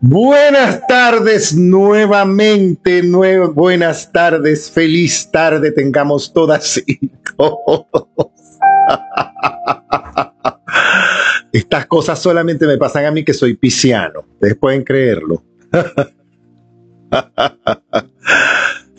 Buenas tardes nuevamente, buenas tardes, feliz tarde tengamos todas y. Estas cosas solamente me pasan a mí que soy pisciano, ustedes pueden creerlo.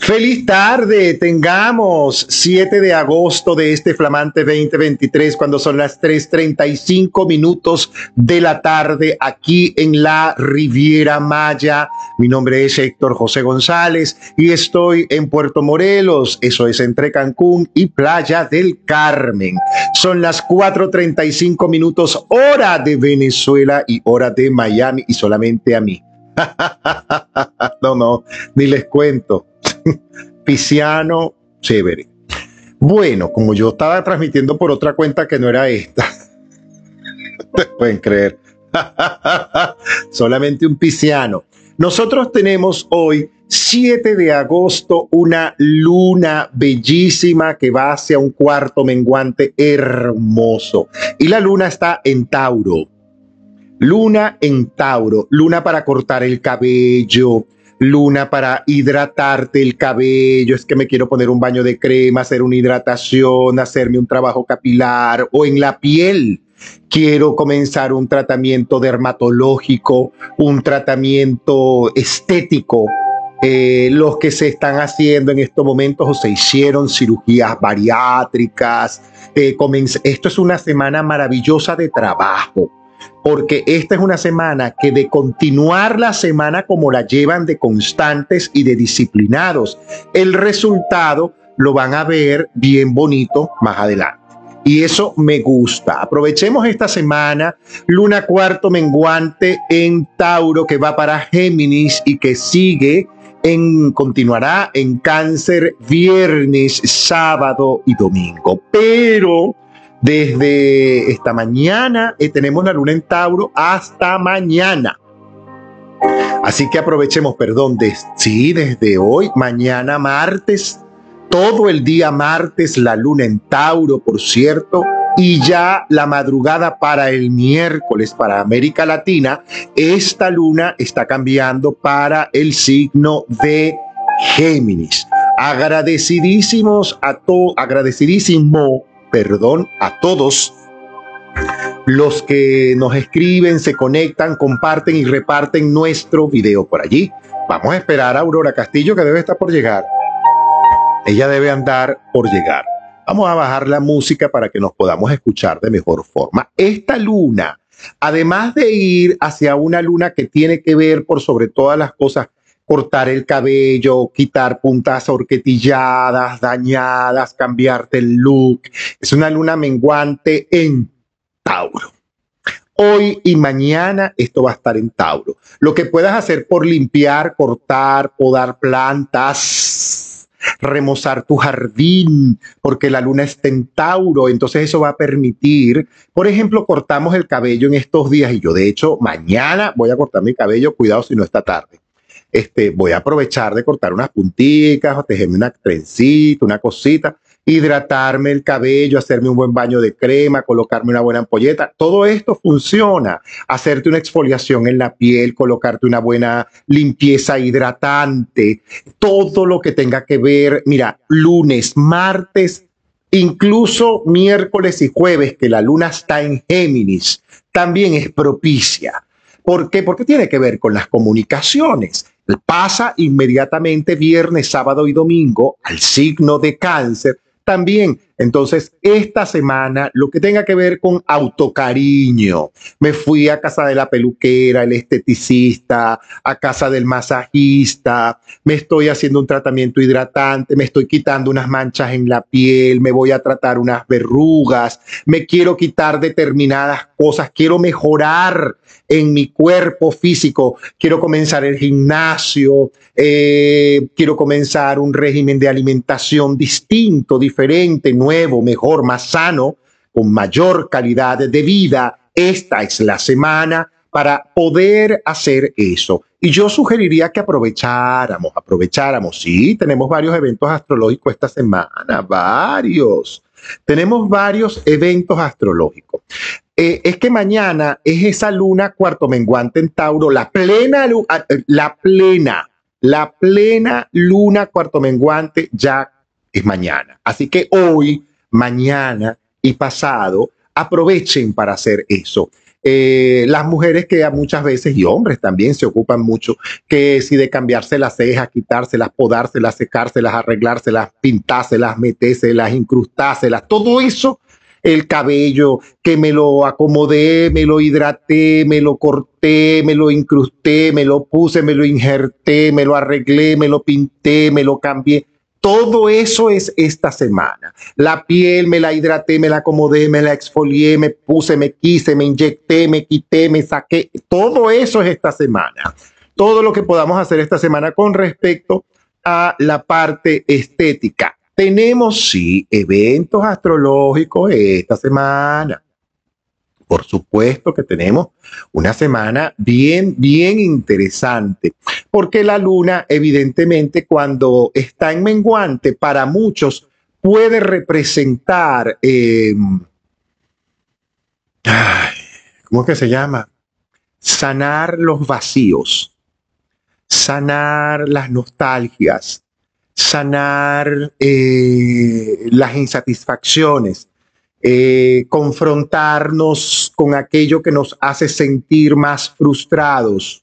Feliz tarde, tengamos 7 de agosto de este flamante 2023 cuando son las 3.35 minutos de la tarde aquí en la Riviera Maya. Mi nombre es Héctor José González y estoy en Puerto Morelos, eso es entre Cancún y Playa del Carmen. Son las 4.35 minutos hora de Venezuela y hora de Miami y solamente a mí. no, no, ni les cuento Pisciano, chévere. Bueno, como yo estaba transmitiendo por otra cuenta que no era esta, pueden creer, solamente un pisciano. Nosotros tenemos hoy, 7 de agosto, una luna bellísima que va hacia un cuarto menguante hermoso. Y la luna está en Tauro. Luna en Tauro, luna para cortar el cabello, luna para hidratarte el cabello, es que me quiero poner un baño de crema, hacer una hidratación, hacerme un trabajo capilar o en la piel. Quiero comenzar un tratamiento dermatológico, un tratamiento estético. Eh, los que se están haciendo en estos momentos o se hicieron cirugías bariátricas. Eh, esto es una semana maravillosa de trabajo porque esta es una semana que de continuar la semana como la llevan de constantes y de disciplinados, el resultado lo van a ver bien bonito más adelante. Y eso me gusta. Aprovechemos esta semana, luna cuarto menguante en Tauro que va para Géminis y que sigue en, continuará en cáncer viernes, sábado y domingo. Pero desde esta mañana eh, tenemos la luna en Tauro hasta mañana. Así que aprovechemos, perdón, de, sí, desde hoy, mañana martes, todo el día martes, la luna en Tauro, por cierto, y ya la madrugada para el miércoles para América Latina, esta luna está cambiando para el signo de Géminis. Agradecidísimos a todos, agradecidísimo perdón a todos los que nos escriben, se conectan, comparten y reparten nuestro video por allí. Vamos a esperar a Aurora Castillo que debe estar por llegar. Ella debe andar por llegar. Vamos a bajar la música para que nos podamos escuchar de mejor forma. Esta luna, además de ir hacia una luna que tiene que ver por sobre todas las cosas cortar el cabello, quitar puntas horquetilladas, dañadas, cambiarte el look. Es una luna menguante en Tauro. Hoy y mañana esto va a estar en Tauro. Lo que puedas hacer por limpiar, cortar, podar plantas, remozar tu jardín, porque la luna está en Tauro, entonces eso va a permitir, por ejemplo, cortamos el cabello en estos días y yo de hecho mañana voy a cortar mi cabello, cuidado si no está tarde este, voy a aprovechar de cortar unas punticas o tejerme una trencita, una cosita, hidratarme el cabello, hacerme un buen baño de crema, colocarme una buena ampolleta. Todo esto funciona. Hacerte una exfoliación en la piel, colocarte una buena limpieza hidratante, todo lo que tenga que ver, mira, lunes, martes, incluso miércoles y jueves, que la luna está en Géminis, también es propicia. ¿Por qué? Porque tiene que ver con las comunicaciones pasa inmediatamente viernes, sábado y domingo al signo de cáncer también. Entonces, esta semana, lo que tenga que ver con autocariño, me fui a casa de la peluquera, el esteticista, a casa del masajista, me estoy haciendo un tratamiento hidratante, me estoy quitando unas manchas en la piel, me voy a tratar unas verrugas, me quiero quitar determinadas cosas, quiero mejorar en mi cuerpo físico, quiero comenzar el gimnasio, eh, quiero comenzar un régimen de alimentación distinto, diferente, nuevo, mejor, más sano, con mayor calidad de vida. Esta es la semana para poder hacer eso. Y yo sugeriría que aprovecháramos, aprovecháramos. Sí, tenemos varios eventos astrológicos esta semana, varios. Tenemos varios eventos astrológicos. eh, es que mañana es esa luna cuarto menguante en Tauro, la plena, ah, eh, la plena, la plena luna cuarto menguante ya es mañana. Así que hoy, mañana y pasado, aprovechen para hacer eso. Eh, las mujeres que muchas veces y hombres también se ocupan mucho, que si de cambiarse las cejas, quitárselas, podárselas, secárselas, arreglárselas, pintárselas, metérselas, incrustárselas, todo eso, el cabello, que me lo acomodé, me lo hidraté, me lo corté, me lo incrusté, me lo puse, me lo injerté, me lo arreglé, me lo pinté, me lo cambié todo eso es esta semana. La piel me la hidraté, me la acomodé, me la exfolié, me puse, me quise, me inyecté, me quité, me saqué. Todo eso es esta semana. Todo lo que podamos hacer esta semana con respecto a la parte estética. Tenemos, sí, eventos astrológicos esta semana. Por supuesto que tenemos una semana bien, bien interesante, porque la luna, evidentemente, cuando está en menguante, para muchos puede representar, eh, ¿cómo es que se llama? Sanar los vacíos, sanar las nostalgias, sanar eh, las insatisfacciones eh, confrontarnos con aquello que nos hace sentir más frustrados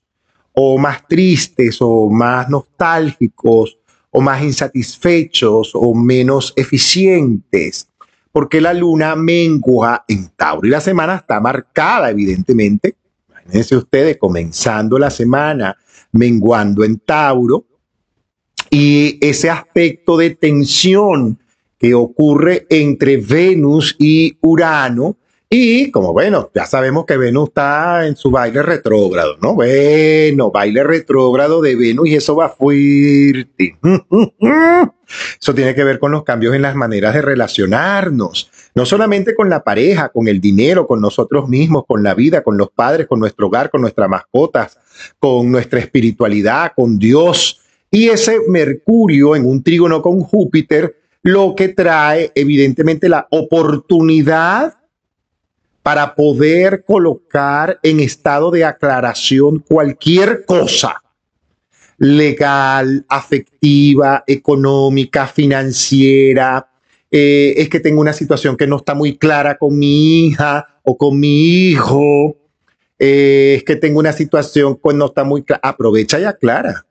o más tristes o más nostálgicos o más insatisfechos o menos eficientes, porque la luna mengua en Tauro y la semana está marcada, evidentemente. Imagínense ustedes comenzando la semana menguando en Tauro y ese aspecto de tensión que ocurre entre Venus y Urano. Y como bueno, ya sabemos que Venus está en su baile retrógrado, ¿no? Bueno, baile retrógrado de Venus y eso va fuerte. Eso tiene que ver con los cambios en las maneras de relacionarnos, no solamente con la pareja, con el dinero, con nosotros mismos, con la vida, con los padres, con nuestro hogar, con nuestras mascotas, con nuestra espiritualidad, con Dios. Y ese Mercurio en un trígono con Júpiter lo que trae evidentemente la oportunidad para poder colocar en estado de aclaración cualquier cosa legal, afectiva, económica, financiera. Eh, es que tengo una situación que no está muy clara con mi hija o con mi hijo. Eh, es que tengo una situación que no está muy clara. Aprovecha y aclara.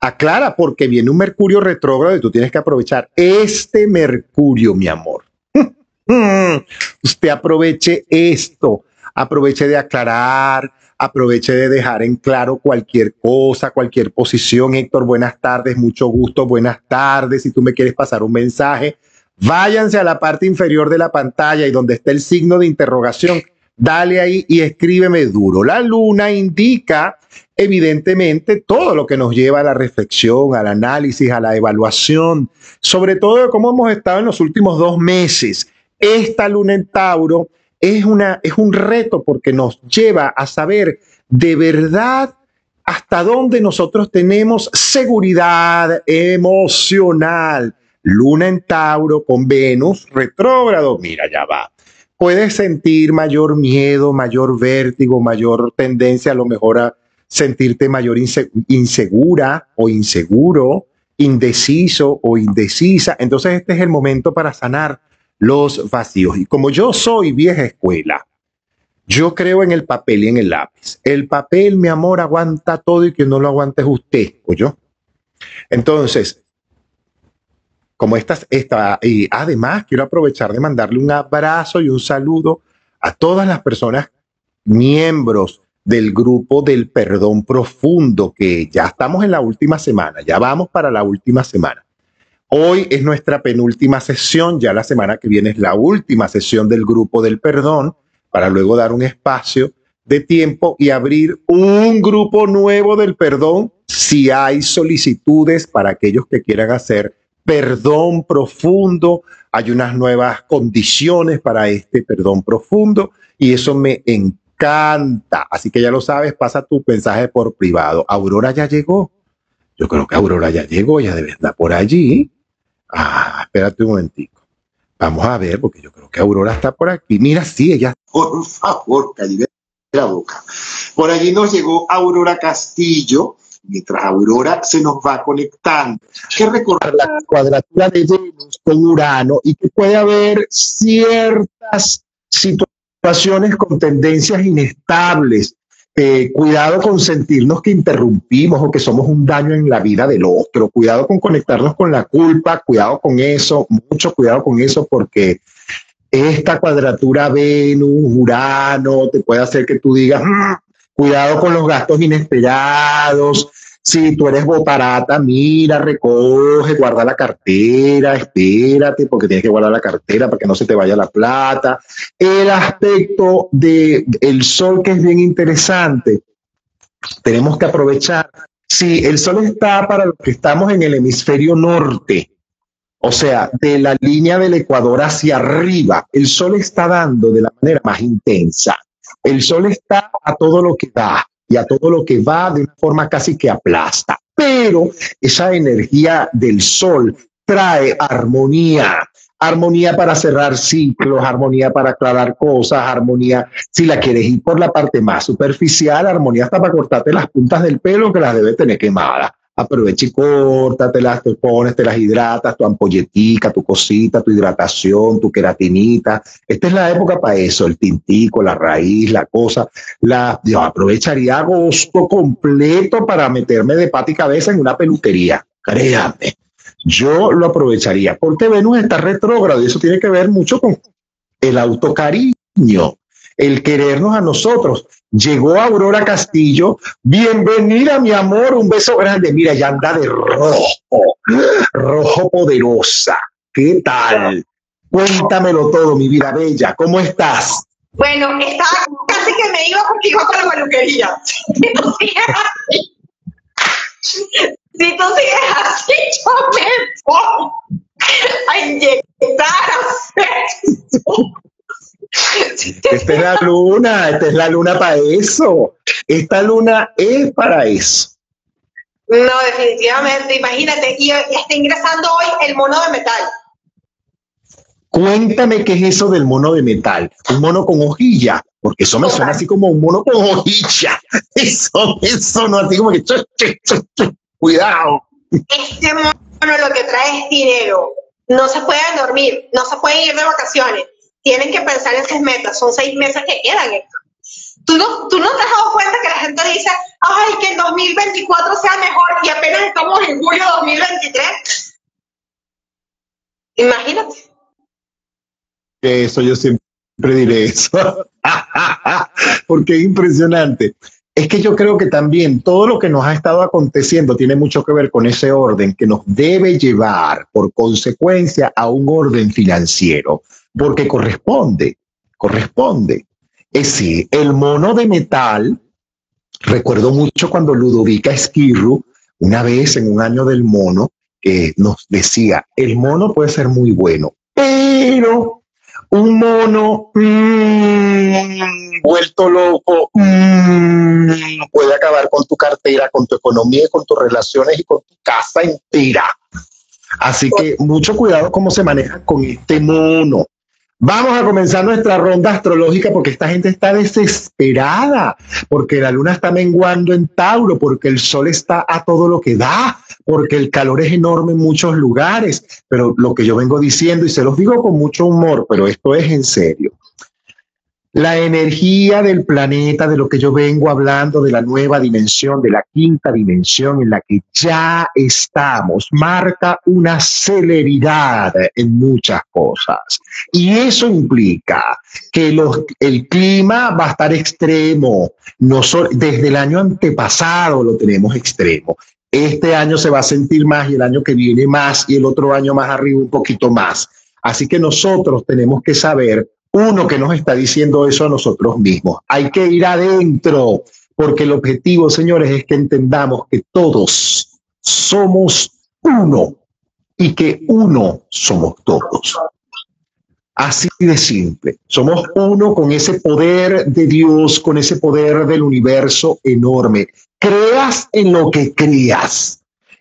Aclara porque viene un Mercurio retrógrado y tú tienes que aprovechar este Mercurio, mi amor. Usted aproveche esto, aproveche de aclarar, aproveche de dejar en claro cualquier cosa, cualquier posición. Héctor, buenas tardes, mucho gusto, buenas tardes. Si tú me quieres pasar un mensaje, váyanse a la parte inferior de la pantalla y donde está el signo de interrogación, dale ahí y escríbeme duro. La luna indica evidentemente todo lo que nos lleva a la reflexión, al análisis, a la evaluación, sobre todo de cómo hemos estado en los últimos dos meses. Esta luna en Tauro es, una, es un reto porque nos lleva a saber de verdad hasta dónde nosotros tenemos seguridad emocional. Luna en Tauro con Venus retrógrado, mira, ya va. Puedes sentir mayor miedo, mayor vértigo, mayor tendencia a lo mejor a sentirte mayor insegura o inseguro, indeciso o indecisa. Entonces este es el momento para sanar los vacíos. Y como yo soy vieja escuela, yo creo en el papel y en el lápiz. El papel, mi amor, aguanta todo y que no lo aguante es usted o yo. Entonces, como estas, esta, y además quiero aprovechar de mandarle un abrazo y un saludo a todas las personas, miembros del grupo del perdón profundo, que ya estamos en la última semana, ya vamos para la última semana. Hoy es nuestra penúltima sesión, ya la semana que viene es la última sesión del grupo del perdón, para luego dar un espacio de tiempo y abrir un grupo nuevo del perdón si hay solicitudes para aquellos que quieran hacer perdón profundo. Hay unas nuevas condiciones para este perdón profundo y eso me encanta canta. Así que ya lo sabes, pasa tu mensaje por privado. Aurora ya llegó. Yo creo que Aurora ya llegó, ya debe estar por allí. Ah, espérate un momentico. Vamos a ver, porque yo creo que Aurora está por aquí. Mira, sí, ella. Por favor, Caribe la boca. Por allí nos llegó Aurora Castillo, mientras Aurora se nos va conectando. Que recordar la cuadratura de Venus con Urano y que puede haber ciertas situaciones con tendencias inestables. Eh, cuidado con sentirnos que interrumpimos o que somos un daño en la vida del otro. Cuidado con conectarnos con la culpa. Cuidado con eso. Mucho cuidado con eso porque esta cuadratura Venus, Urano, te puede hacer que tú digas, mm, cuidado con los gastos inesperados. Si tú eres botarata, mira, recoge, guarda la cartera, espérate, porque tienes que guardar la cartera para que no se te vaya la plata. El aspecto del el sol, que es bien interesante, tenemos que aprovechar. Si el sol está para los que estamos en el hemisferio norte, o sea, de la línea del Ecuador hacia arriba, el sol está dando de la manera más intensa. El sol está a todo lo que da y a todo lo que va de una forma casi que aplasta. Pero esa energía del sol trae armonía, armonía para cerrar ciclos, armonía para aclarar cosas, armonía, si la quieres ir por la parte más superficial, armonía hasta para cortarte las puntas del pelo que las debes tener quemadas aprovecha y córtatelas, te pones, te las hidratas, tu ampolletica, tu cosita, tu hidratación, tu queratinita. Esta es la época para eso, el tintico, la raíz, la cosa. La, yo aprovecharía agosto completo para meterme de pata y cabeza en una peluquería. Créame. Yo lo aprovecharía porque Venus está retrógrado y eso tiene que ver mucho con el autocariño el querernos a nosotros. Llegó Aurora Castillo, bienvenida mi amor, un beso grande. Mira, ya anda de rojo, rojo poderosa. ¿Qué tal? Cuéntamelo todo, mi vida bella. ¿Cómo estás? Bueno, estaba casi que me iba porque iba para la peluquería. Si tú sigues así, si tú sigues así, yo me voy a inyectar esta es la luna, esta es la luna para eso. Esta luna es para eso. No, definitivamente, imagínate, y está ingresando hoy el mono de metal. Cuéntame qué es eso del mono de metal, un mono con hojilla, porque eso me suena así como un mono con hojilla. Eso, eso no así como que cuidado. Este mono lo que trae es dinero. No se pueden dormir, no se pueden ir de vacaciones tienen que pensar en sus metas. Son seis meses que quedan. ¿Tú no, ¿Tú no te has dado cuenta que la gente dice, ay, que el 2024 sea mejor y apenas estamos en julio de 2023? Imagínate. Eso yo siempre diré eso. Porque es impresionante. Es que yo creo que también todo lo que nos ha estado aconteciendo tiene mucho que ver con ese orden que nos debe llevar por consecuencia a un orden financiero porque corresponde, corresponde. Es decir, el mono de metal, recuerdo mucho cuando Ludovica Esquirru, una vez en un año del mono, que nos decía, el mono puede ser muy bueno, pero un mono mm, vuelto loco mm, puede acabar con tu cartera, con tu economía, con tus relaciones y con tu casa entera. Así que mucho cuidado cómo se maneja con este mono. Vamos a comenzar nuestra ronda astrológica porque esta gente está desesperada, porque la luna está menguando en Tauro, porque el sol está a todo lo que da, porque el calor es enorme en muchos lugares. Pero lo que yo vengo diciendo, y se los digo con mucho humor, pero esto es en serio, la energía del planeta, de lo que yo vengo hablando, de la nueva dimensión, de la quinta dimensión en la que ya estamos, marca una celeridad en muchas cosas. Y eso implica que el clima va a estar extremo. No desde el año antepasado lo tenemos extremo. Este año se va a sentir más y el año que viene más y el otro año más arriba un poquito más. Así que nosotros tenemos que saber uno que nos está diciendo eso a nosotros mismos. Hay que ir adentro, porque el objetivo, señores, es que entendamos que todos somos uno y que uno somos todos. Así de simple. Somos uno con ese poder de Dios, con ese poder del universo enorme. Creas en lo que creas.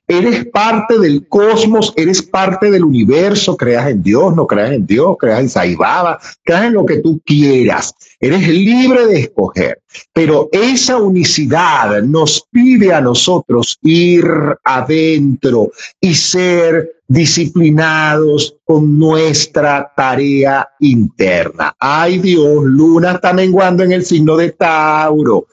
Eres parte del cosmos, eres parte del universo, creas en Dios, no creas en Dios, creas en Saibaba, creas en lo que tú quieras. Eres libre de escoger. Pero esa unicidad nos pide a nosotros ir adentro y ser disciplinados con nuestra tarea interna. Ay Dios, Luna está menguando en el signo de Tauro.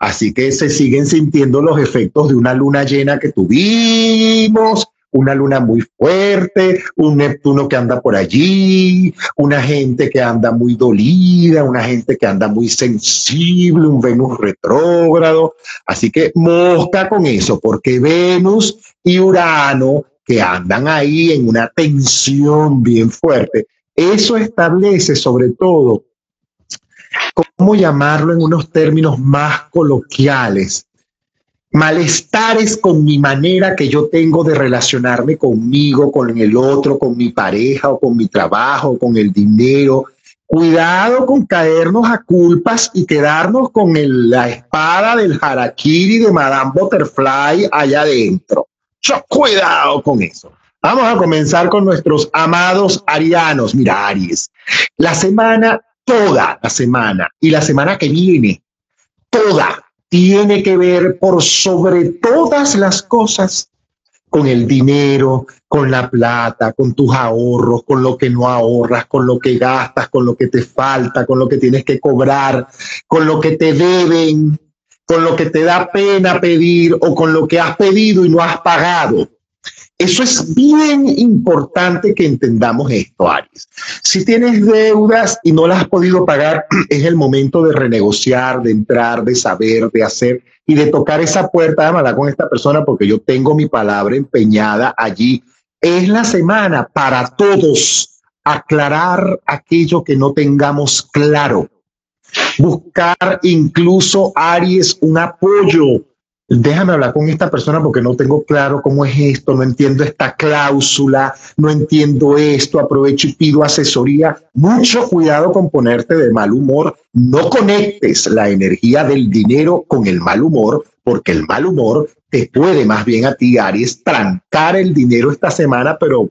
Así que se siguen sintiendo los efectos de una luna llena que tuvimos, una luna muy fuerte, un Neptuno que anda por allí, una gente que anda muy dolida, una gente que anda muy sensible, un Venus retrógrado. Así que mosca con eso, porque Venus y Urano que andan ahí en una tensión bien fuerte, eso establece sobre todo ¿cómo llamarlo en unos términos más coloquiales? Malestares con mi manera que yo tengo de relacionarme conmigo, con el otro, con mi pareja o con mi trabajo, con el dinero. Cuidado con caernos a culpas y quedarnos con la espada del harakiri de Madame Butterfly allá adentro. cuidado con eso. Vamos a comenzar con nuestros amados arianos. Mira, Aries, la semana toda la semana y la semana que viene, toda, tiene que ver por sobre todas las cosas con el dinero, con la plata, con tus ahorros, con lo que no ahorras, con lo que gastas, con lo que te falta, con lo que tienes que cobrar, con lo que te deben, con lo que te da pena pedir o con lo que has pedido y no has pagado. Eso es bien importante que entendamos esto, Aries. Si tienes deudas y no las has podido pagar, es el momento de renegociar, de entrar, de saber, de hacer y de tocar esa puerta, hablar con esta persona porque yo tengo mi palabra empeñada allí. Es la semana para todos aclarar aquello que no tengamos claro. Buscar incluso, Aries, un apoyo déjame hablar con esta persona porque no tengo claro cómo es esto, no entiendo esta cláusula, no entiendo esto, aprovecho y pido asesoría. Mucho cuidado con ponerte de mal humor, no conectes la energía del dinero con el mal humor, porque el mal humor te puede más bien a ti, Aries, trancar el dinero esta semana, pero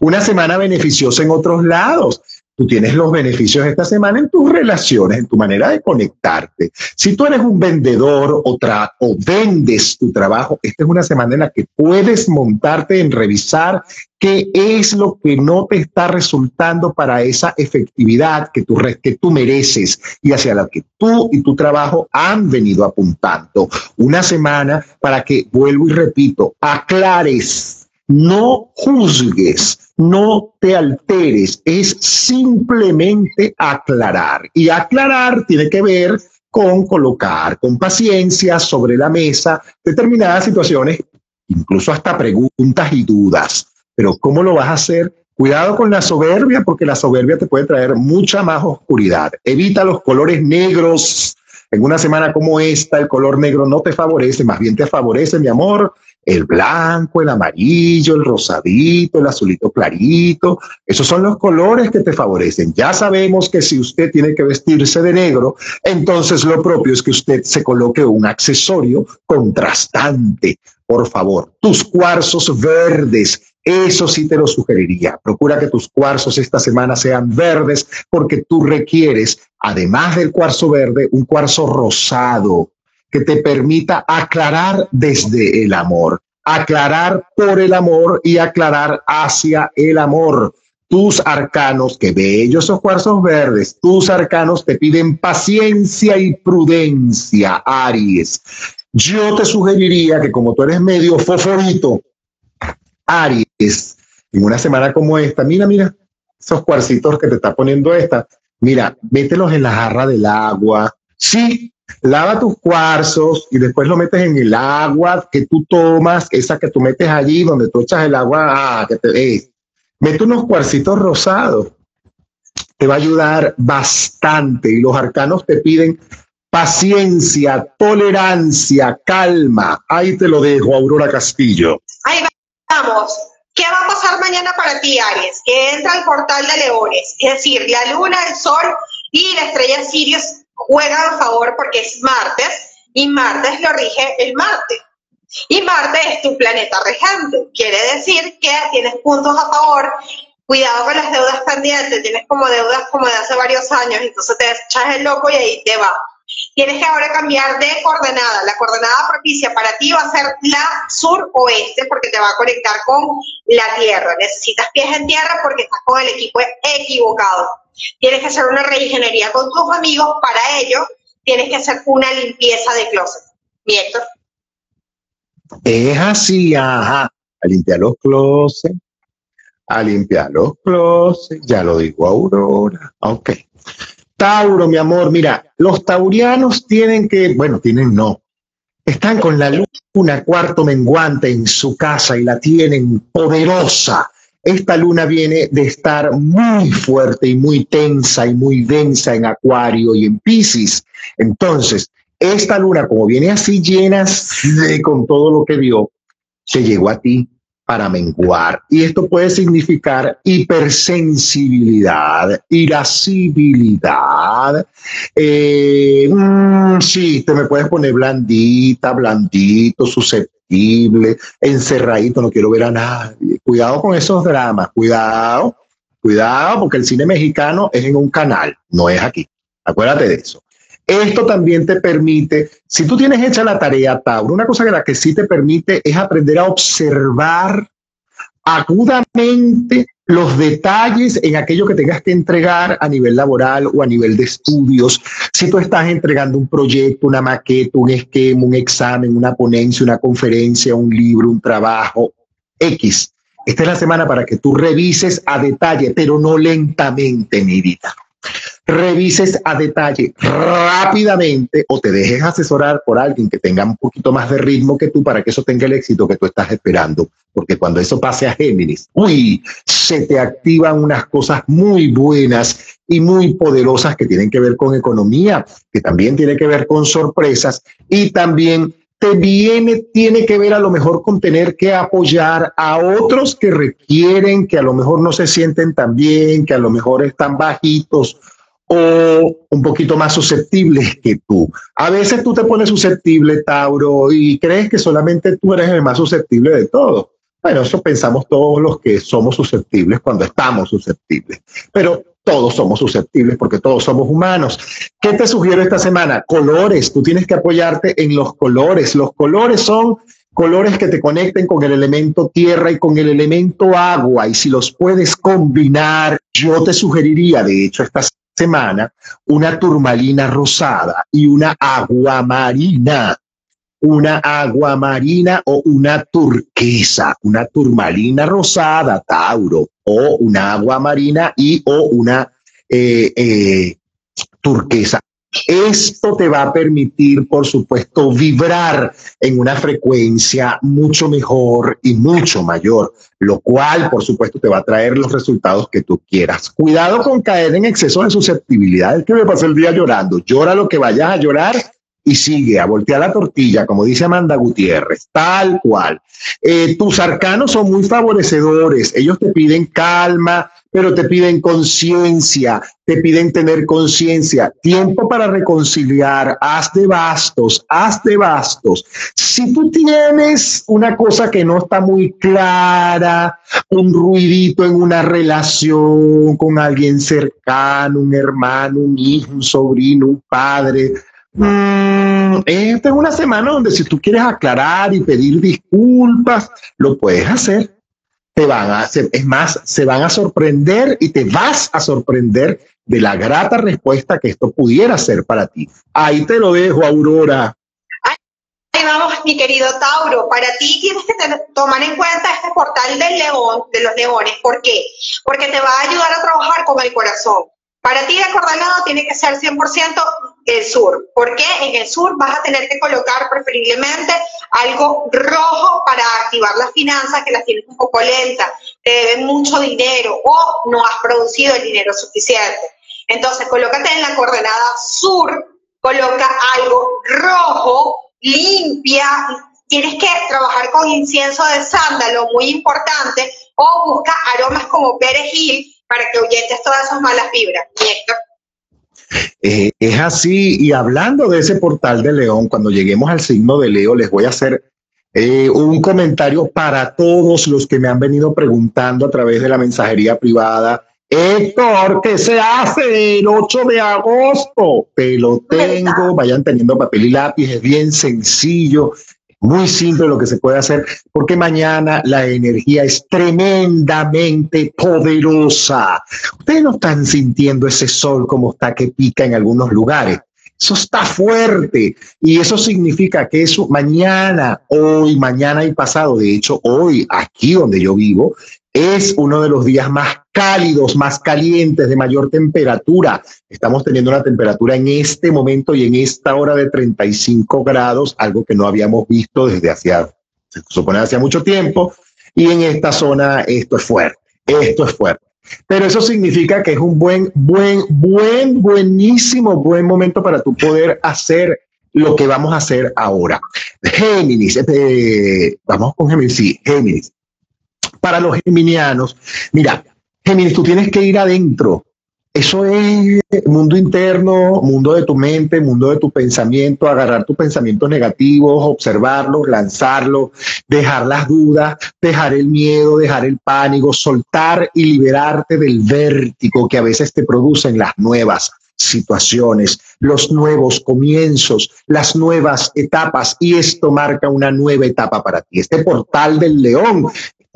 una semana beneficiosa en otros lados. Tú tienes los beneficios esta semana en tus relaciones, en tu manera de conectarte. Si tú eres un vendedor o, o vendes tu trabajo, esta es una semana en la que puedes montarte en revisar qué es lo que no te está resultando para esa efectividad que tú, que tú mereces y hacia la que tú y tu trabajo han venido apuntando. Una semana para que, vuelvo y repito, aclares, no juzgues no te alteres, es simplemente aclarar. Y aclarar tiene que ver con colocar con paciencia sobre la mesa determinadas situaciones, incluso hasta preguntas y dudas. Pero ¿cómo lo vas a hacer? Cuidado con la soberbia, porque la soberbia te puede traer mucha más oscuridad. Evita los colores negros. En una semana como esta, el color negro no te favorece, más bien te favorece, mi amor, el blanco, el amarillo, el rosadito, el azulito clarito. Esos son los colores que te favorecen. Ya sabemos que si usted tiene que vestirse de negro, entonces lo propio es que usted se coloque un accesorio contrastante. Por favor, tus cuarzos verdes, eso sí te lo sugeriría. Procura que tus cuarzos esta semana sean verdes porque tú requieres, además del cuarzo verde, un cuarzo rosado que te permita aclarar desde el amor, aclarar por el amor y aclarar hacia el amor. Tus arcanos, que bellos esos cuarzos verdes, tus arcanos te piden paciencia y prudencia, Aries. Yo te sugeriría que como tú eres medio foforito, Aries, en una semana como esta, mira, mira, esos cuarcitos que te está poniendo esta, mira, mételos en la jarra del agua. Sí, lava tus cuarzos y después lo metes en el agua que tú tomas, esa que tú metes allí donde tú echas el agua, ah, que te eh, mete unos cuarcitos rosados. Te va a ayudar bastante y los arcanos te piden paciencia, tolerancia, calma. Ahí te lo dejo, Aurora Castillo. Ahí vamos. ¿Qué va a pasar mañana para ti, Aries? Que entra al portal de leones, es decir, la luna, el sol y la estrella Sirius juega a favor porque es martes y martes lo rige el martes. Y Marte es tu planeta regente. Quiere decir que tienes puntos a favor. Cuidado con las deudas pendientes. Tienes como deudas como de hace varios años. Entonces te echas el loco y ahí te va. Tienes que ahora cambiar de coordenada. La coordenada propicia para ti va a ser la sur-oeste porque te va a conectar con la Tierra. Necesitas pies en tierra porque estás con el equipo equivocado. Tienes que hacer una reingeniería con tus amigos. Para ello, tienes que hacer una limpieza de closet. ¿Mi Es así, ajá. A limpiar los closets, a limpiar los closets, ya lo dijo Aurora. Ok. Tauro, mi amor, mira, los taurianos tienen que, bueno, tienen no, están con la luna cuarto menguante en su casa y la tienen poderosa. Esta luna viene de estar muy fuerte y muy tensa y muy densa en Acuario y en Pisces. Entonces, esta luna, como viene así llena con todo lo que vio, se llegó a ti para menguar. Y esto puede significar hipersensibilidad, irascibilidad. Eh, mm, sí, te me puedes poner blandita, blandito, susceptible, encerradito, no quiero ver a nadie. Cuidado con esos dramas, cuidado, cuidado, porque el cine mexicano es en un canal, no es aquí. Acuérdate de eso. Esto también te permite, si tú tienes hecha la tarea, Tauro, una cosa que la que sí te permite es aprender a observar agudamente los detalles en aquello que tengas que entregar a nivel laboral o a nivel de estudios. Si tú estás entregando un proyecto, una maqueta, un esquema, un examen, una ponencia, una conferencia, un libro, un trabajo, X. Esta es la semana para que tú revises a detalle, pero no lentamente, mi vida revises a detalle rápidamente o te dejes asesorar por alguien que tenga un poquito más de ritmo que tú para que eso tenga el éxito que tú estás esperando. Porque cuando eso pase a Géminis, uy, se te activan unas cosas muy buenas y muy poderosas que tienen que ver con economía, que también tiene que ver con sorpresas y también te viene, tiene que ver a lo mejor con tener que apoyar a otros que requieren, que a lo mejor no se sienten tan bien, que a lo mejor están bajitos o un poquito más susceptibles que tú. A veces tú te pones susceptible, Tauro, y crees que solamente tú eres el más susceptible de todos. Bueno, eso pensamos todos los que somos susceptibles cuando estamos susceptibles, pero todos somos susceptibles porque todos somos humanos. ¿Qué te sugiero esta semana? Colores, tú tienes que apoyarte en los colores. Los colores son colores que te conecten con el elemento tierra y con el elemento agua. Y si los puedes combinar, yo te sugeriría, de hecho, esta semana una turmalina rosada y una aguamarina, una aguamarina o una turquesa, una turmalina rosada, Tauro, o una aguamarina y o una eh, eh, turquesa. Esto te va a permitir, por supuesto, vibrar en una frecuencia mucho mejor y mucho mayor, lo cual, por supuesto, te va a traer los resultados que tú quieras. Cuidado con caer en exceso de susceptibilidad. Es que me pasó el día llorando. Llora lo que vayas a llorar y sigue a voltear la tortilla, como dice Amanda Gutiérrez, tal cual. Eh, tus arcanos son muy favorecedores. Ellos te piden calma, pero te piden conciencia, te piden tener conciencia, tiempo para reconciliar, haz de bastos, haz de bastos. Si tú tienes una cosa que no está muy clara, un ruidito en una relación con alguien cercano, un hermano, un hijo, un sobrino, un padre, mm, esta es una semana donde si tú quieres aclarar y pedir disculpas, lo puedes hacer te van a, es más, se van a sorprender y te vas a sorprender de la grata respuesta que esto pudiera ser para ti. Ahí te lo dejo, Aurora. Ahí vamos, mi querido Tauro. Para ti tienes que tomar en cuenta este portal del león, de los leones. ¿Por qué? Porque te va a ayudar a trabajar con el corazón. Para ti, la coordenada tiene que ser 100% el sur. ¿Por qué? En el sur vas a tener que colocar preferiblemente algo rojo para activar las finanzas que las tienes un poco lentas, te deben mucho dinero o no has producido el dinero suficiente. Entonces, colócate en la coordenada sur, coloca algo rojo, limpia, tienes que trabajar con incienso de sándalo, muy importante, o busca aromas como perejil para que huyentes todas esas malas vibras. Eh, es así, y hablando de ese portal de León, cuando lleguemos al signo de Leo, les voy a hacer Eh, un comentario para todos los que me han venido preguntando a través de la mensajería privada. Héctor, ¿qué se hace el 8 de agosto? Te lo tengo, vayan teniendo papel y lápiz, es bien sencillo, muy simple lo que se puede hacer, porque mañana la energía es tremendamente poderosa. Ustedes no están sintiendo ese sol como está que pica en algunos lugares. Eso está fuerte y eso significa que eso mañana, hoy, mañana y pasado, de hecho hoy aquí donde yo vivo, es uno de los días más cálidos, más calientes, de mayor temperatura. Estamos teniendo una temperatura en este momento y en esta hora de 35 grados, algo que no habíamos visto desde hacía, se supone, hacía mucho tiempo. Y en esta zona esto es fuerte, esto es fuerte. Pero eso significa que es un buen, buen, buen, buenísimo, buen momento para tu poder hacer lo que vamos a hacer ahora. Géminis, eh, vamos con Géminis, sí, Géminis. Para los geminianos, mira, Géminis, tú tienes que ir adentro, eso es mundo interno, mundo de tu mente, mundo de tu pensamiento, agarrar tus pensamientos negativos, observarlos, lanzarlos, dejar las dudas, dejar el miedo, dejar el pánico, soltar y liberarte del vértigo que a veces te producen las nuevas situaciones, los nuevos comienzos, las nuevas etapas y esto marca una nueva etapa para ti. Este portal del león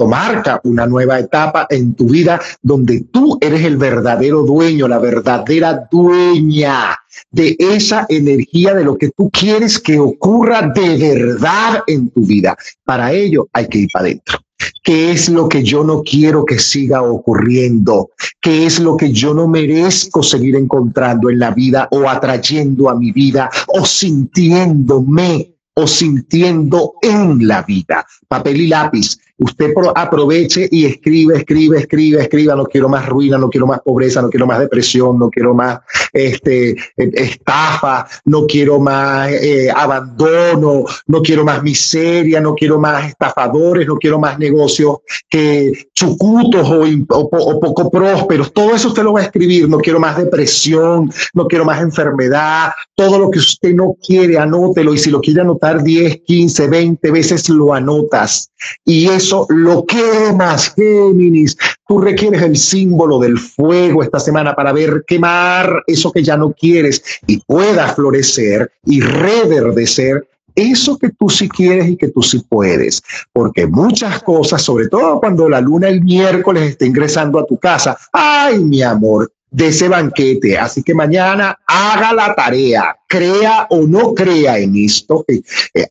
marca una nueva etapa en tu vida donde tú eres el verdadero dueño, la verdadera dueña de esa energía de lo que tú quieres que ocurra de verdad en tu vida. Para ello hay que ir para adentro. ¿Qué es lo que yo no quiero que siga ocurriendo? ¿Qué es lo que yo no merezco seguir encontrando en la vida o atrayendo a mi vida o sintiéndome o sintiendo en la vida? Papel y lápiz usted aproveche y escribe, escribe, escribe, escriba, no quiero más ruina, no quiero más pobreza, no quiero más depresión, no quiero más este, estafa, no quiero más eh, abandono, no quiero más miseria, no quiero más estafadores, no quiero más negocios que chucutos o poco prósperos, todo eso usted lo va a escribir, no quiero más depresión, no quiero más enfermedad, todo lo que usted no quiere, anótelo. Y si lo quiere anotar 10, 15, 20 veces lo anotas y eso lo quemas, Géminis. Tú requieres el símbolo del fuego esta semana para ver quemar eso que ya no quieres y pueda florecer y reverdecer eso que tú sí quieres y que tú sí puedes, porque muchas cosas, sobre todo cuando la luna el miércoles está ingresando a tu casa, ay mi amor, de ese banquete. Así que mañana haga la tarea, crea o no crea en esto, eh,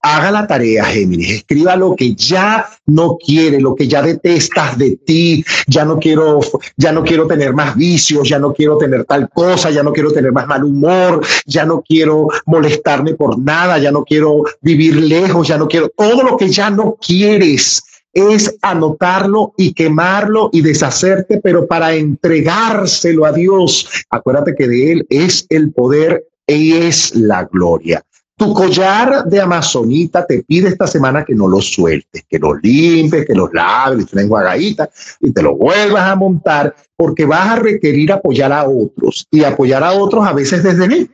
haga la tarea, Géminis, escriba lo que ya no quiere, lo que ya detestas de ti, ya no quiero, ya no quiero tener más vicios, ya no quiero tener tal cosa, ya no quiero tener más mal humor, ya no quiero molestarme por nada, ya no quiero vivir lejos, ya no quiero todo lo que ya no quieres es anotarlo y quemarlo y deshacerte, pero para entregárselo a Dios. Acuérdate que de Él es el poder y es la gloria. Tu collar de amazonita te pide esta semana que no lo sueltes, que lo limpies, que los laves, enjuagadita y te lo vuelvas a montar porque vas a requerir apoyar a otros y apoyar a otros a veces desde él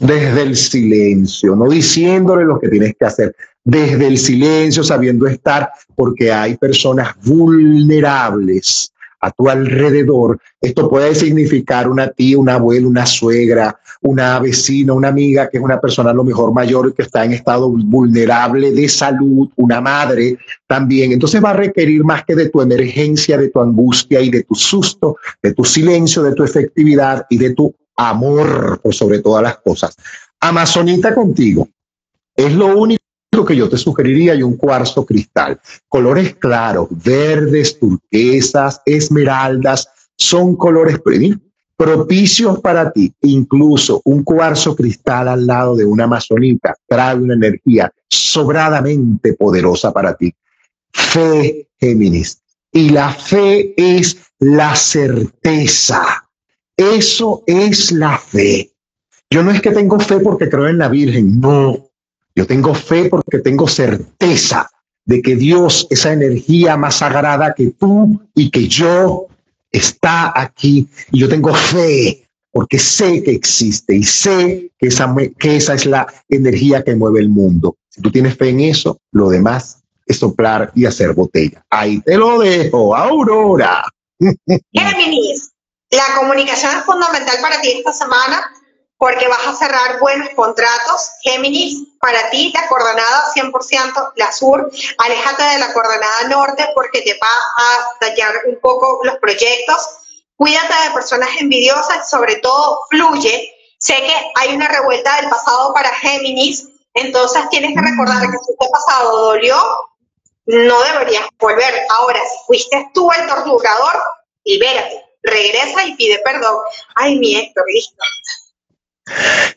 desde el silencio, no diciéndole lo que tienes que hacer, desde el silencio, sabiendo estar, porque hay personas vulnerables a tu alrededor. Esto puede significar una tía, una abuela, una suegra, una vecina, una amiga que es una persona a lo mejor mayor que está en estado vulnerable de salud, una madre también. Entonces va a requerir más que de tu emergencia, de tu angustia y de tu susto, de tu silencio, de tu efectividad y de tu amor por sobre todas las cosas. Amazonita contigo. Es lo único que yo te sugeriría y un cuarzo cristal. Colores claros, verdes, turquesas, esmeraldas, son colores propicios para ti. Incluso un cuarzo cristal al lado de una amazonita trae una energía sobradamente poderosa para ti. Fe, Géminis. Y la fe es la certeza eso es la fe. Yo no es que tengo fe porque creo en la Virgen, no. Yo tengo fe porque tengo certeza de que Dios, esa energía más sagrada que tú y que yo, está aquí. Y yo tengo fe porque sé que existe y sé que esa, que esa es la energía que mueve el mundo. Si tú tienes fe en eso, lo demás es soplar y hacer botella. Ahí te lo dejo, Aurora. Géminis, la comunicación es fundamental para ti esta semana porque vas a cerrar buenos contratos. Géminis, para ti la coordenada 100% la sur, aléjate de la coordenada norte porque te va a dañar un poco los proyectos. Cuídate de personas envidiosas, sobre todo fluye. Sé que hay una revuelta del pasado para Géminis, entonces tienes que recordar que si este pasado dolió, no deberías volver. Ahora, si fuiste tú el torturador, libérate, regresa y pide perdón. Ay, mi Héctor, listo.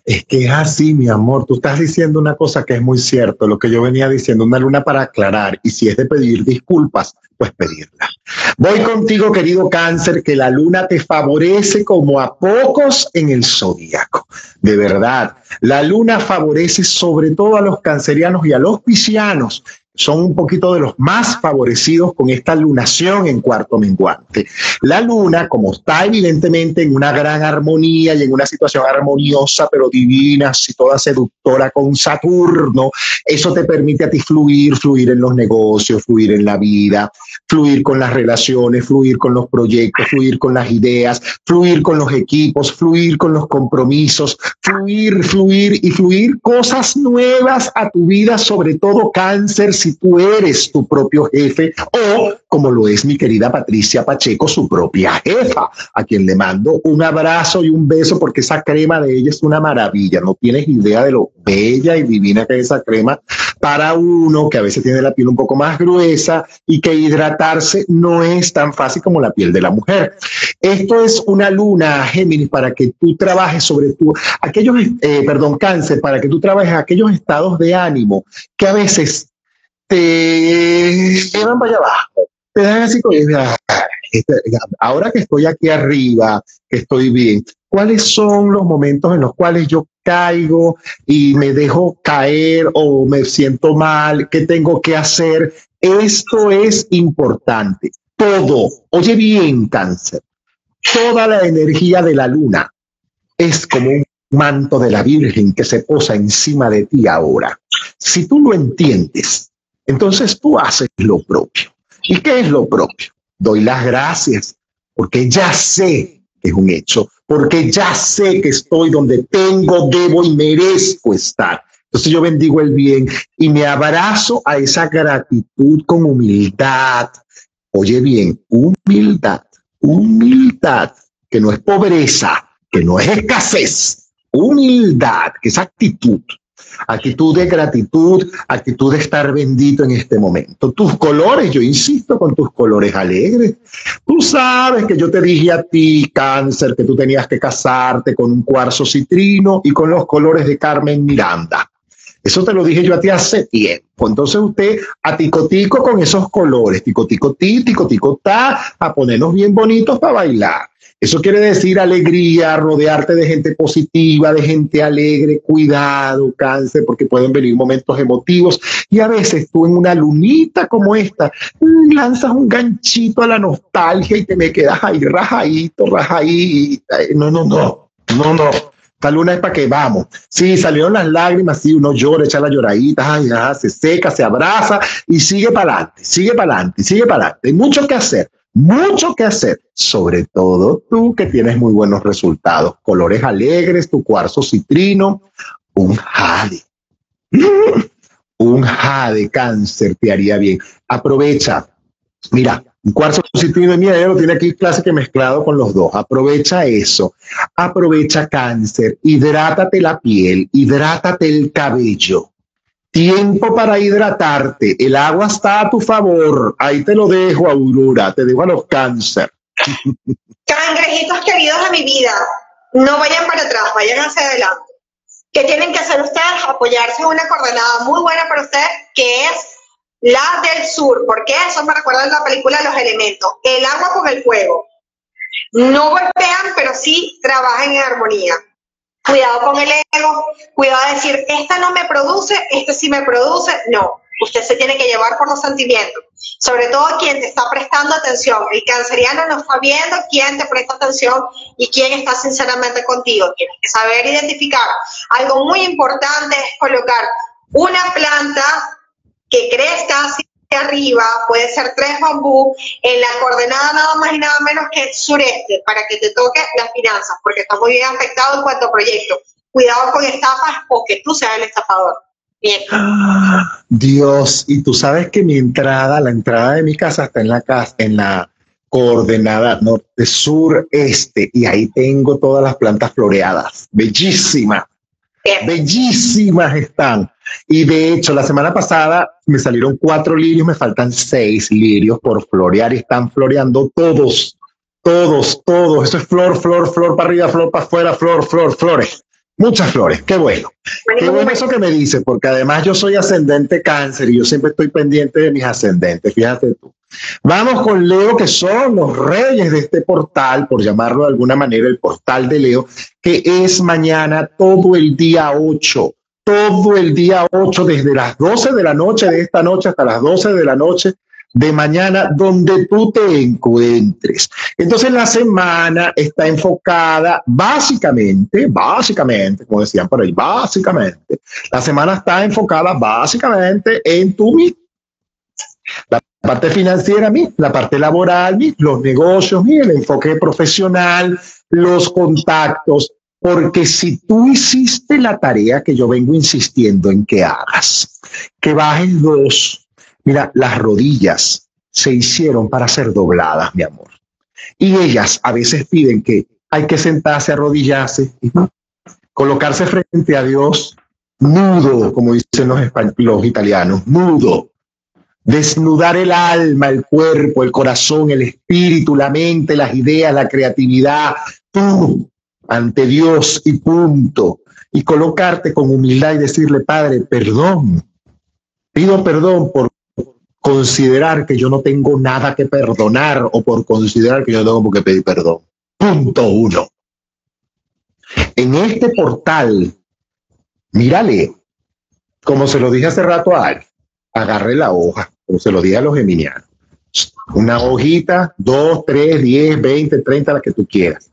Es que es así, mi amor. Tú estás diciendo una cosa que es muy cierto, lo que yo venía diciendo, una luna para aclarar. Y si es de pedir disculpas, pues pedirla. Voy contigo, querido cáncer, que la luna te favorece como a pocos en el zodíaco. De verdad, la luna favorece sobre todo a los cancerianos y a los piscianos son un poquito de los más favorecidos con esta lunación en cuarto menguante. La luna, como está evidentemente en una gran armonía y en una situación armoniosa, pero divina, así toda seductora con Saturno, eso te permite a ti fluir, fluir en los negocios, fluir en la vida, fluir con las relaciones, fluir con los proyectos, fluir con las ideas, fluir con los equipos, fluir con los compromisos, fluir, fluir y fluir cosas nuevas a tu vida, sobre todo cáncer, si tú eres tu propio jefe o como lo es mi querida Patricia Pacheco, su propia jefa, a quien le mando un abrazo y un beso porque esa crema de ella es una maravilla. No tienes idea de lo bella y divina que es esa crema para uno que a veces tiene la piel un poco más gruesa y que hidratarse no es tan fácil como la piel de la mujer. Esto es una luna, Géminis, para que tú trabajes sobre tu, aquellos, eh, perdón, cáncer, para que tú trabajes aquellos estados de ánimo que a veces te llevan para allá abajo, te dan así este, ahora que estoy aquí arriba, que estoy bien, ¿cuáles son los momentos en los cuales yo caigo y me dejo caer o me siento mal? ¿Qué tengo que hacer? Esto es importante. Todo, oye bien, cáncer, toda la energía de la luna es como un manto de la Virgen que se posa encima de ti ahora. Si tú lo entiendes, entonces tú haces lo propio. ¿Y qué es lo propio? Doy las gracias porque ya sé que es un hecho, porque ya sé que estoy donde tengo, debo y merezco estar. Entonces yo bendigo el bien y me abrazo a esa gratitud con humildad. Oye bien, humildad, humildad, que no es pobreza, que no es escasez, humildad, que es actitud actitud de gratitud, actitud de estar bendito en este momento. Tus colores, yo insisto con tus colores alegres. Tú sabes que yo te dije a ti, cáncer, que tú tenías que casarte con un cuarzo citrino y con los colores de Carmen Miranda. Eso te lo dije yo a ti hace tiempo. Entonces usted a ticotico con esos colores, ticotico ti, ticotico ta, a ponernos bien bonitos para bailar. Eso quiere decir alegría, rodearte de gente positiva, de gente alegre, cuidado, cáncer, porque pueden venir momentos emotivos. Y a veces tú en una lunita como esta mm, lanzas un ganchito a la nostalgia y te me quedas ahí rajadito, rajadito. No, no, no, no, no. Esta luna es para que vamos. Sí, salieron las lágrimas, sí, uno llora, echa la lloradita, ay, se seca, se abraza y sigue para adelante, sigue para adelante, sigue para adelante. Hay mucho que hacer mucho que hacer, sobre todo tú que tienes muy buenos resultados. Colores alegres, tu cuarzo citrino, un jade. Un jade cáncer te haría bien. Aprovecha. Mira, un cuarzo citrino, mira, ya lo tiene aquí clase que mezclado con los dos. Aprovecha eso. Aprovecha cáncer. Hidrátate la piel, hidrátate el cabello Tiempo para hidratarte. El agua está a tu favor. Ahí te lo dejo, Aurora. Te dejo a los cáncer. Cangrejitos queridos de mi vida, no vayan para atrás, vayan hacia adelante. ¿Qué tienen que hacer ustedes? Apoyarse en una coordenada muy buena para ustedes, que es la del sur. porque Eso me recuerda a la película Los Elementos. El agua con el fuego. No golpean, pero sí trabajan en armonía. Cuidado con el ego, cuidado de decir, esta no me produce, este sí me produce. No, usted se tiene que llevar por los sentimientos. Sobre todo quien te está prestando atención. El canceriano no está viendo quién te presta atención y quién está sinceramente contigo. Tienes que saber identificar. Algo muy importante es colocar una planta que crezca arriba, puede ser tres bambú, en la coordenada nada más y nada menos que sureste, para que te toque las finanzas, porque está muy bien afectado en cuanto a proyecto. Cuidado con estafas o que tú seas el estafador. Bien. Dios, y tú sabes que mi entrada, la entrada de mi casa está en la casa, en la coordenada norte, sur, este, y ahí tengo todas las plantas floreadas. Bellísimas. Bellísimas están. Y de hecho, la semana pasada me salieron cuatro lirios, me faltan seis lirios por florear y están floreando todos, todos, todos. Eso es flor, flor, flor para arriba, flor para afuera, flor, flor, flores. Muchas flores, qué bueno. Qué bueno eso que me dice, porque además yo soy ascendente cáncer y yo siempre estoy pendiente de mis ascendentes, fíjate tú. Vamos con Leo, que son los reyes de este portal, por llamarlo de alguna manera, el portal de Leo, que es mañana todo el día 8, todo el día 8, desde las 12 de la noche de esta noche hasta las 12 de la noche de mañana, donde tú te encuentres. Entonces la semana está enfocada básicamente, básicamente, como decían por ahí, básicamente, la semana está enfocada básicamente en tu vida. La parte financiera, la parte laboral, los negocios, el enfoque profesional, los contactos, porque si tú hiciste la tarea que yo vengo insistiendo en que hagas, que bajes dos, mira, las rodillas se hicieron para ser dobladas, mi amor. Y ellas a veces piden que hay que sentarse, arrodillarse, colocarse frente a Dios, nudo, como dicen los, los italianos, nudo, desnudar el alma, el cuerpo, el corazón, el espíritu, la mente, las ideas, la creatividad, tú ante Dios y punto. Y colocarte con humildad y decirle, Padre, perdón. Pido perdón por considerar que yo no tengo nada que perdonar o por considerar que yo no tengo que pedir perdón. Punto uno. En este portal, mírale, como se lo dije hace rato a Al, agarre la hoja como se lo diga a los geminianos. Una hojita, dos, tres, diez, veinte, treinta, la que tú quieras.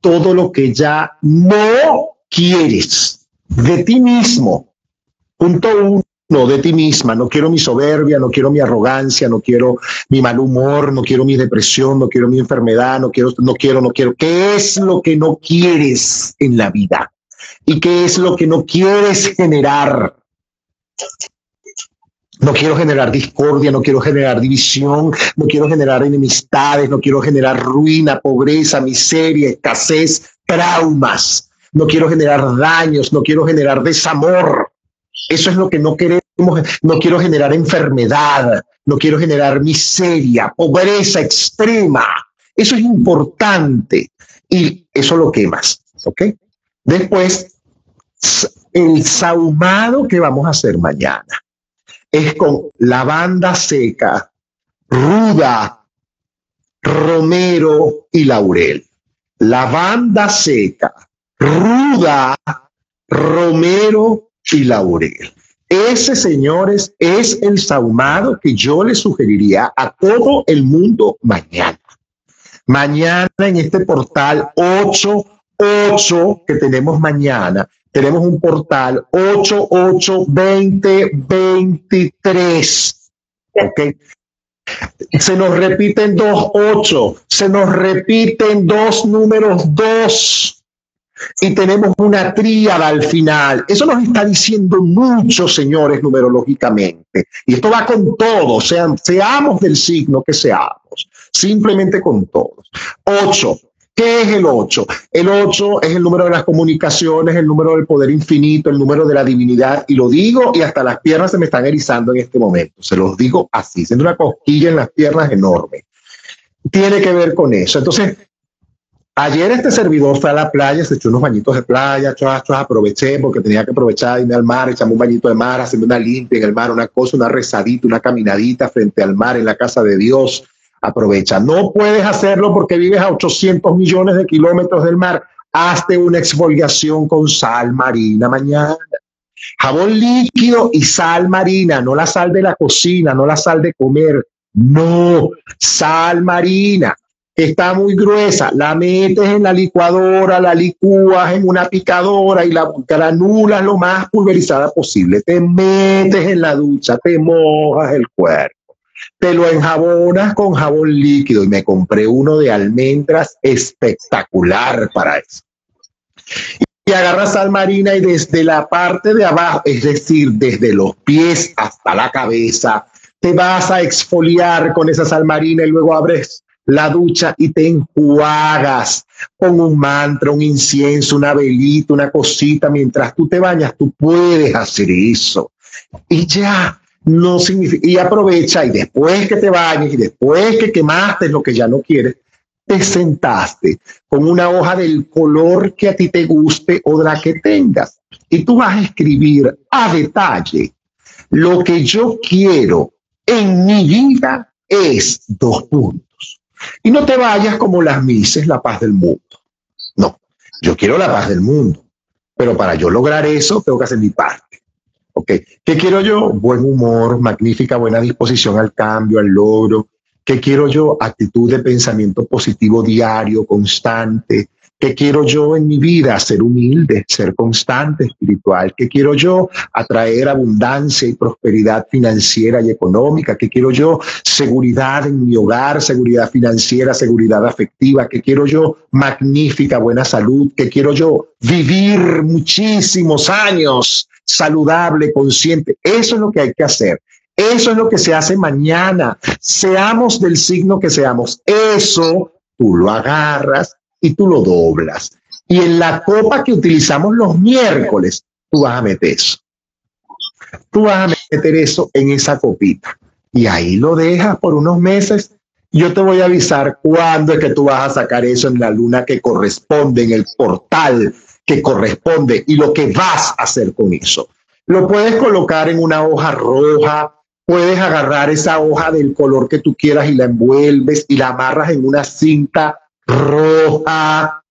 Todo lo que ya no quieres de ti mismo. Punto uno, de ti misma. No quiero mi soberbia, no quiero mi arrogancia, no quiero mi mal humor, no quiero mi depresión, no quiero mi enfermedad, no quiero, no quiero, no quiero. ¿Qué es lo que no quieres en la vida? ¿Y qué es lo que no quieres generar? No quiero generar discordia, no quiero generar división, no quiero generar enemistades, no quiero generar ruina, pobreza, miseria, escasez, traumas. No quiero generar daños, no quiero generar desamor. Eso es lo que no queremos. No quiero generar enfermedad, no quiero generar miseria, pobreza extrema. Eso es importante y eso lo quemas. ¿Ok? Después, el saumado que vamos a hacer mañana es con lavanda seca, ruda, romero y laurel. Lavanda seca, ruda, romero y laurel. Ese, señores, es el sahumado que yo le sugeriría a todo el mundo mañana. Mañana en este portal 88 que tenemos mañana, tenemos un portal 882023. ¿Ok? Se nos repiten dos ocho, se nos repiten dos números dos y tenemos una tríada al final. Eso nos está diciendo mucho, señores, numerológicamente. Y esto va con todos, sean, seamos del signo que seamos, simplemente con todos. Ocho, ¿Qué es el 8? El 8 es el número de las comunicaciones, el número del poder infinito, el número de la divinidad. Y lo digo y hasta las piernas se me están erizando en este momento. Se los digo así, siendo una cosquilla en las piernas enorme. Tiene que ver con eso. Entonces, ayer este servidor fue a la playa, se echó unos bañitos de playa, chas, aproveché porque tenía que aprovechar, irme al mar, echarme un bañito de mar, hacerme una limpia en el mar, una cosa, una rezadita, una caminadita frente al mar en la casa de Dios aprovecha. No puedes hacerlo porque vives a 800 millones de kilómetros del mar. Hazte una exfoliación con sal marina mañana. Jabón líquido y sal marina, no la sal de la cocina, no la sal de comer. No, sal marina. está muy gruesa, la metes en la licuadora, la licúas en una picadora y la granulas lo más pulverizada posible. Te metes en la ducha, te mojas el cuerpo, te lo enjabonas con jabón líquido y me compré uno de almendras espectacular para eso. Y agarras sal marina y desde la parte de abajo, es decir, desde los pies hasta la cabeza, te vas a exfoliar con esa sal marina y luego abres la ducha y te enjuagas con un mantra, un incienso, una velita, una cosita. Mientras tú te bañas, tú puedes hacer eso. Y ya, no significa, y aprovecha y después que te bañes y después que quemaste lo que ya no quieres, te sentaste con una hoja del color que a ti te guste o de la que tengas. Y tú vas a escribir a detalle lo que yo quiero en mi vida es dos puntos y no te vayas como las mises, la paz del mundo. No, yo quiero la paz del mundo, pero para yo lograr eso tengo que hacer mi parte. ¿Ok? ¿Qué quiero yo? Buen humor, magnífica, buena disposición al cambio, al logro. ¿Qué quiero yo? Actitud de pensamiento positivo diario, constante, ¿Qué quiero yo en mi vida? Ser humilde, ser constante, espiritual. ¿Qué quiero yo? Atraer abundancia y prosperidad financiera y económica. ¿Qué quiero yo? Seguridad en mi hogar, seguridad financiera, seguridad afectiva. ¿Qué quiero yo? Magnífica, buena salud. ¿Qué quiero yo? Vivir muchísimos años saludable, consciente. Eso es lo que hay que hacer. Eso es lo que se hace mañana. Seamos del signo que seamos. Eso tú lo agarras y tú lo doblas. Y en la copa que utilizamos los miércoles, tú vas a meter eso. Tú vas a meter eso en esa copita. Y ahí lo dejas por unos meses. Yo te voy a avisar cuándo es que tú vas a sacar eso en la luna que corresponde, en el portal que corresponde y lo que vas a hacer con eso. Lo puedes colocar en una hoja roja, puedes agarrar esa hoja del color que tú quieras y la envuelves y la amarras en una cinta roja.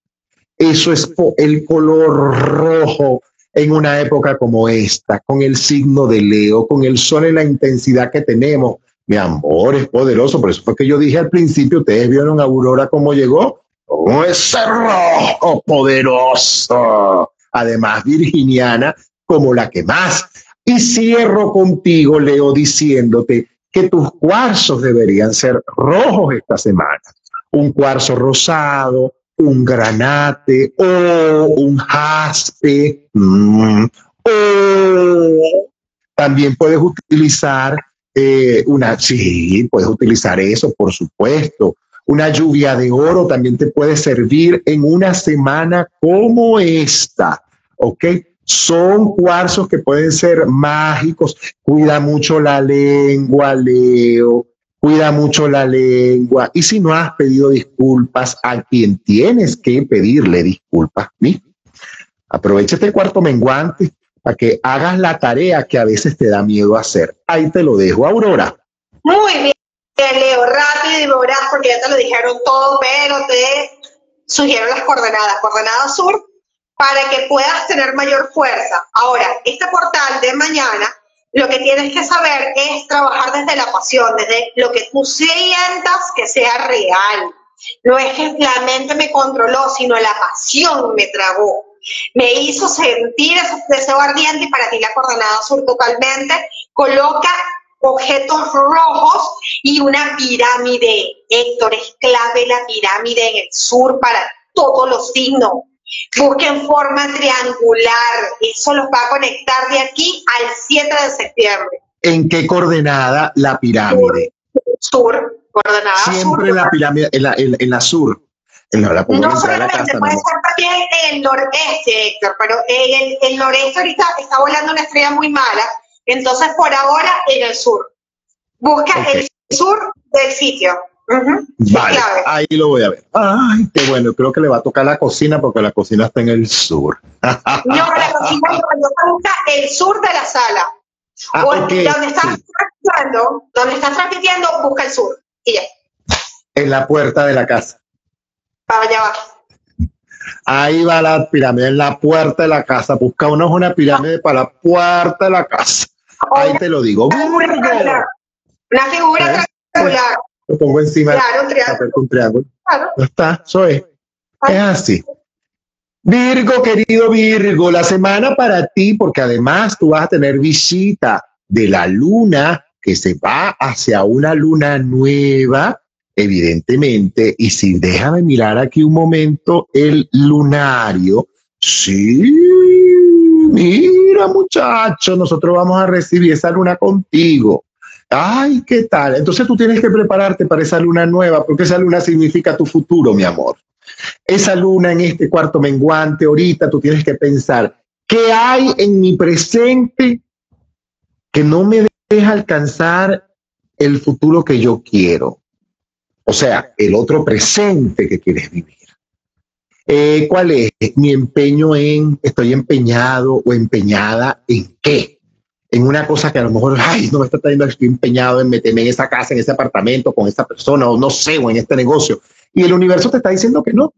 Eso es el color rojo en una época como esta, con el signo de Leo, con el sol en la intensidad que tenemos. Mi amor es poderoso, por eso fue que yo dije al principio, ustedes vieron Aurora cómo llegó, como ese rojo poderoso. Además, virginiana como la que más. Y cierro contigo, Leo, diciéndote que tus cuarzos deberían ser rojos esta semana un cuarzo rosado, un granate o un jaspe. Mm, también puedes utilizar eh, una, sí, puedes utilizar eso, por supuesto. Una lluvia de oro también te puede servir en una semana como esta, ¿ok? Son cuarzos que pueden ser mágicos. Cuida mucho la lengua, Leo cuida mucho la lengua y si no has pedido disculpas a quien tienes que pedirle disculpas, ¿sí? aprovecha este cuarto menguante para que hagas la tarea que a veces te da miedo hacer. Ahí te lo dejo, Aurora. Muy bien, Leo, rápido y voraz porque ya te lo dijeron todo, pero te sugiero las coordenadas. Coordenada sur para que puedas tener mayor fuerza. Ahora, este portal de mañana lo que tienes que saber es trabajar desde la pasión, desde lo que tú sientas que sea real. No es que la mente me controló, sino la pasión me tragó. Me hizo sentir ese deseo ardiente y para ti la coordenada sur totalmente coloca objetos rojos y una pirámide. Héctor, es clave la pirámide en el sur para todos los signos. Busquen forma triangular. Eso los va a conectar de aquí al 7 de septiembre. ¿En qué coordenada la pirámide? Sur, coordenada Siempre la pirámide, en la, en, la sur. En la, no solamente puede ser también en el noreste, Héctor, pero en el, noreste ahorita está volando una estrella muy mala, entonces por ahora en el sur. Busca el sur del sitio. Vale, ahí lo voy a ver. Ay, qué bueno, creo que le va a tocar la cocina porque la cocina está en el sur. no, la cocina busca el sur de la sala. Ah, donde estás transmitiendo, donde estás transmitiendo, busca el sur. Y ya. En la puerta de la casa. Para allá va. Ahí va la pirámide, en la puerta de la casa. Busca uno una pirámide para la puerta de la casa. Ahí te lo digo. Una figura, una figura triangular. Lo pongo encima claro, un triángulo. triángulo. Claro. Ya está, eso es. Es así. Virgo, querido Virgo, la semana para ti, porque además tú vas a tener visita de la luna que se va hacia una luna nueva, evidentemente, y si déjame mirar aquí un momento el lunario, sí, mira muchacho, nosotros vamos a recibir esa luna contigo. Ay, ¿qué tal? Entonces tú tienes que prepararte para esa luna nueva, porque esa luna significa tu futuro, mi amor. Esa luna en este cuarto menguante, ahorita tú tienes que pensar, ¿qué hay en mi presente que no me deja alcanzar el futuro que yo quiero? O sea, el otro presente que quieres vivir. Eh, ¿Cuál es mi empeño en, estoy empeñado o empeñada en qué? En una cosa que a lo mejor, ay, no me está trayendo, estoy empeñado en meterme en esa casa, en ese apartamento, con esa persona, o no sé, o en este negocio. Y el universo te está diciendo que no.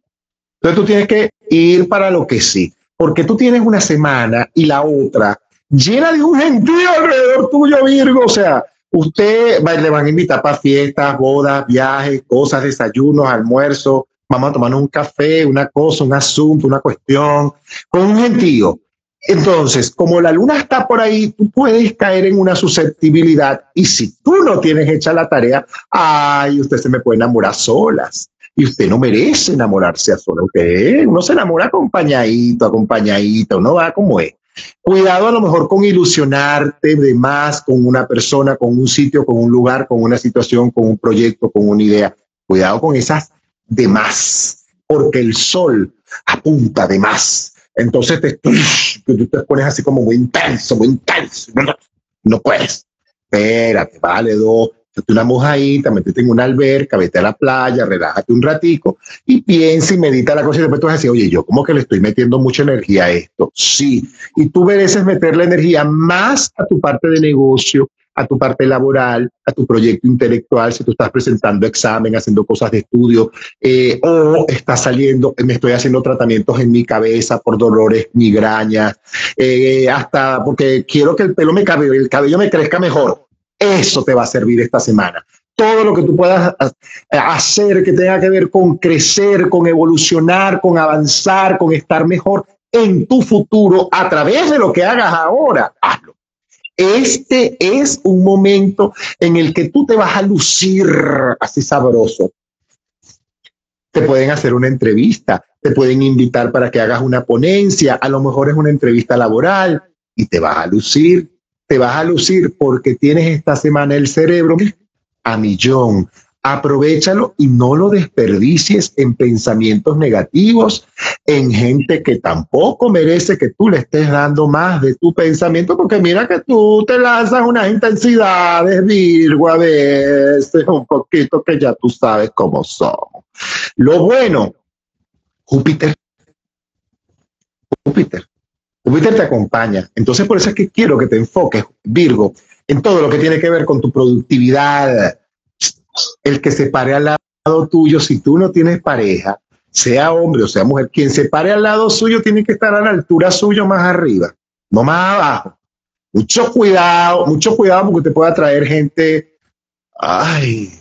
Entonces tú tienes que ir para lo que sí, porque tú tienes una semana y la otra llena de un gentío alrededor tuyo, Virgo. O sea, usted va, le van a invitar para fiestas, bodas, viajes, cosas, desayunos, almuerzos. Vamos a tomarnos un café, una cosa, un asunto, una cuestión, con un gentío. Entonces, como la luna está por ahí, tú puedes caer en una susceptibilidad y si tú no tienes hecha la tarea, ay, usted se me puede enamorar solas. Y usted no merece enamorarse a sola. Usted, uno se enamora acompañadito, acompañadito, uno va como es. Cuidado a lo mejor con ilusionarte de más con una persona, con un sitio, con un lugar, con una situación, con un proyecto, con una idea. Cuidado con esas de más, porque el sol apunta de más. Entonces te, tú te pones así como muy intenso, muy intenso. No puedes. Espérate, vale, dos, Date una mojadita, metete en una alberca, vete a la playa, relájate un ratico y piensa y medita la cosa y después tú vas a decir, oye, yo como que le estoy metiendo mucha energía a esto. Sí, y tú mereces meterle energía más a tu parte de negocio, a tu parte laboral, a tu proyecto intelectual, si tú estás presentando examen, haciendo cosas de estudio, eh, o estás saliendo, me estoy haciendo tratamientos en mi cabeza por dolores, migrañas, eh, hasta porque quiero que el pelo me cabe, el cabello me crezca mejor. Eso te va a servir esta semana. Todo lo que tú puedas hacer que tenga que ver con crecer, con evolucionar, con avanzar, con estar mejor en tu futuro a través de lo que hagas ahora, hazlo. Este es un momento en el que tú te vas a lucir así sabroso. Te pueden hacer una entrevista, te pueden invitar para que hagas una ponencia, a lo mejor es una entrevista laboral y te vas a lucir te vas a lucir porque tienes esta semana el cerebro a millón. Aprovechalo y no lo desperdicies en pensamientos negativos, en gente que tampoco merece que tú le estés dando más de tu pensamiento, porque mira que tú te lanzas unas intensidades, Virgo, a veces un poquito que ya tú sabes cómo son. Lo bueno, Júpiter. Júpiter Júpiter te acompaña. Entonces, por eso es que quiero que te enfoques, Virgo, en todo lo que tiene que ver con tu productividad. El que se pare al lado tuyo, si tú no tienes pareja, sea hombre o sea mujer, quien se pare al lado suyo tiene que estar a la altura suyo más arriba, no más abajo. Mucho cuidado, mucho cuidado porque te puede atraer gente, ay,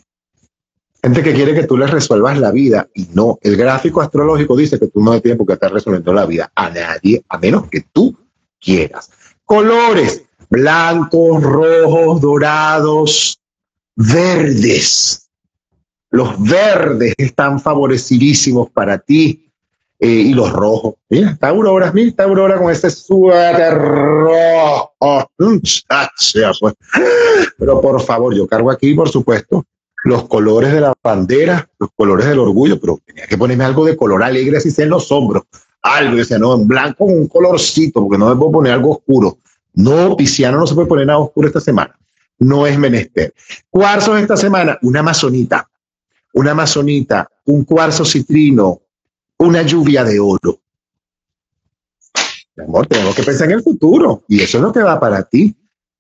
gente que quiere que tú les resuelvas la vida y no, el gráfico astrológico dice que tú no tienes por qué estar resolviendo la vida a nadie, a menos que tú quieras. Colores, blancos, rojos, dorados, verdes. Los verdes están favorecidísimos para ti. Eh, y los rojos. Mira, está Aurora, mira, está Aurora con ese suéter rojo. Pues. Pero por favor, yo cargo aquí, por supuesto, los colores de la bandera, los colores del orgullo, pero tenía que ponerme algo de color alegre así sea en los hombros, algo, decía, no, en blanco un colorcito, porque no me puedo poner algo oscuro. No, Pisciano no se puede poner nada oscuro esta semana, no es menester. Cuarzos esta semana, una amazonita, una amazonita, un cuarzo citrino, una lluvia de oro. Mi amor, tenemos que pensar en el futuro y eso es lo que va para ti.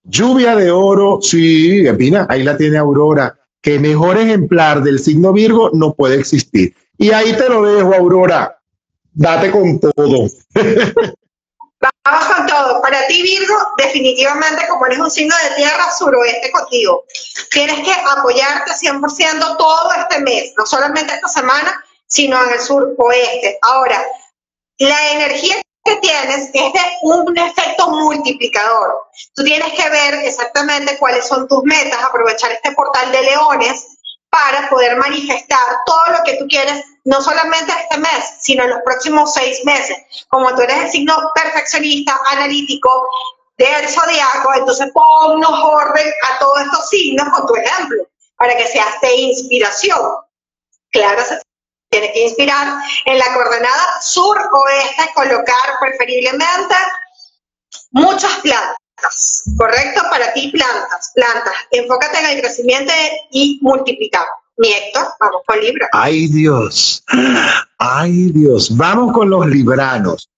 Lluvia de oro, sí, mira, ahí la tiene Aurora que mejor ejemplar del signo Virgo no puede existir. Y ahí te lo dejo, Aurora. Date con todo. Vamos con todo. Para ti, Virgo, definitivamente, como eres un signo de tierra, suroeste contigo. Tienes que apoyarte 100% todo este mes, no solamente esta semana, sino en el suroeste. Ahora, la energía que tienes es de un efecto multiplicador. Tú tienes que ver exactamente cuáles son tus metas, aprovechar este portal de leones para poder manifestar todo lo que tú quieres, no solamente este mes, sino en los próximos seis meses. Como tú eres el signo perfeccionista, analítico del zodiaco, entonces ponnos orden a todos estos signos con tu ejemplo, para que seas de inspiración. Claro, se tiene que inspirar en la coordenada sur-oeste, colocar preferiblemente muchas plantas ¿correcto? Para ti, plantas, plantas. Enfócate en el crecimiento y multiplicar. Mi Héctor, vamos con Libra. Ay Dios, ay Dios, vamos con los libranos.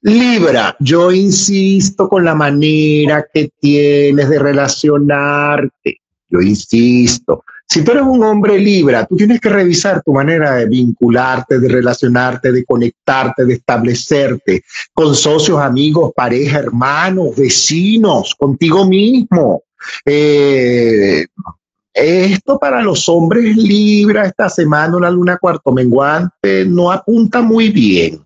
Libra, yo insisto con la manera que tienes de relacionarte. Yo insisto, si tú eres un hombre Libra, tú tienes que revisar tu manera de vincularte, de relacionarte, de conectarte, de establecerte con socios, amigos, pareja, hermanos, vecinos, contigo mismo. Eh, esto para los hombres Libra esta semana, una luna cuarto menguante, no apunta muy bien.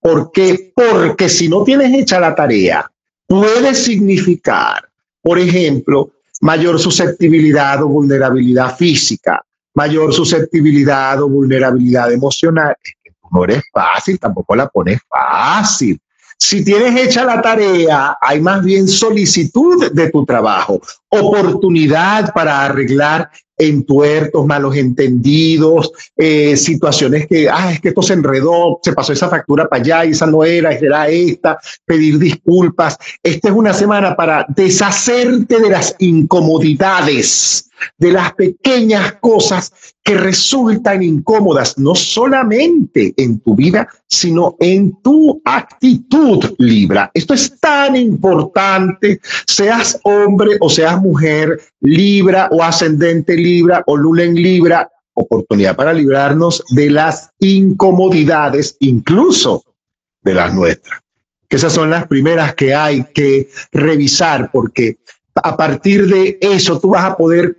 ¿Por qué? Porque si no tienes hecha la tarea, puede significar, por ejemplo, mayor susceptibilidad o vulnerabilidad física, mayor susceptibilidad o vulnerabilidad emocional. Es que no eres fácil, tampoco la pones fácil. Si tienes hecha la tarea, hay más bien solicitud de tu trabajo, oportunidad para arreglar entuertos, malos entendidos, eh, situaciones que, ah, es que esto se enredó, se pasó esa factura para allá y esa no era, era esta, pedir disculpas. Esta es una semana para deshacerte de las incomodidades de las pequeñas cosas que resultan incómodas, no solamente en tu vida, sino en tu actitud, Libra. Esto es tan importante, seas hombre o seas mujer, Libra o ascendente Libra o Lula Libra, oportunidad para librarnos de las incomodidades, incluso de las nuestras. Que esas son las primeras que hay que revisar porque a partir de eso tú vas a poder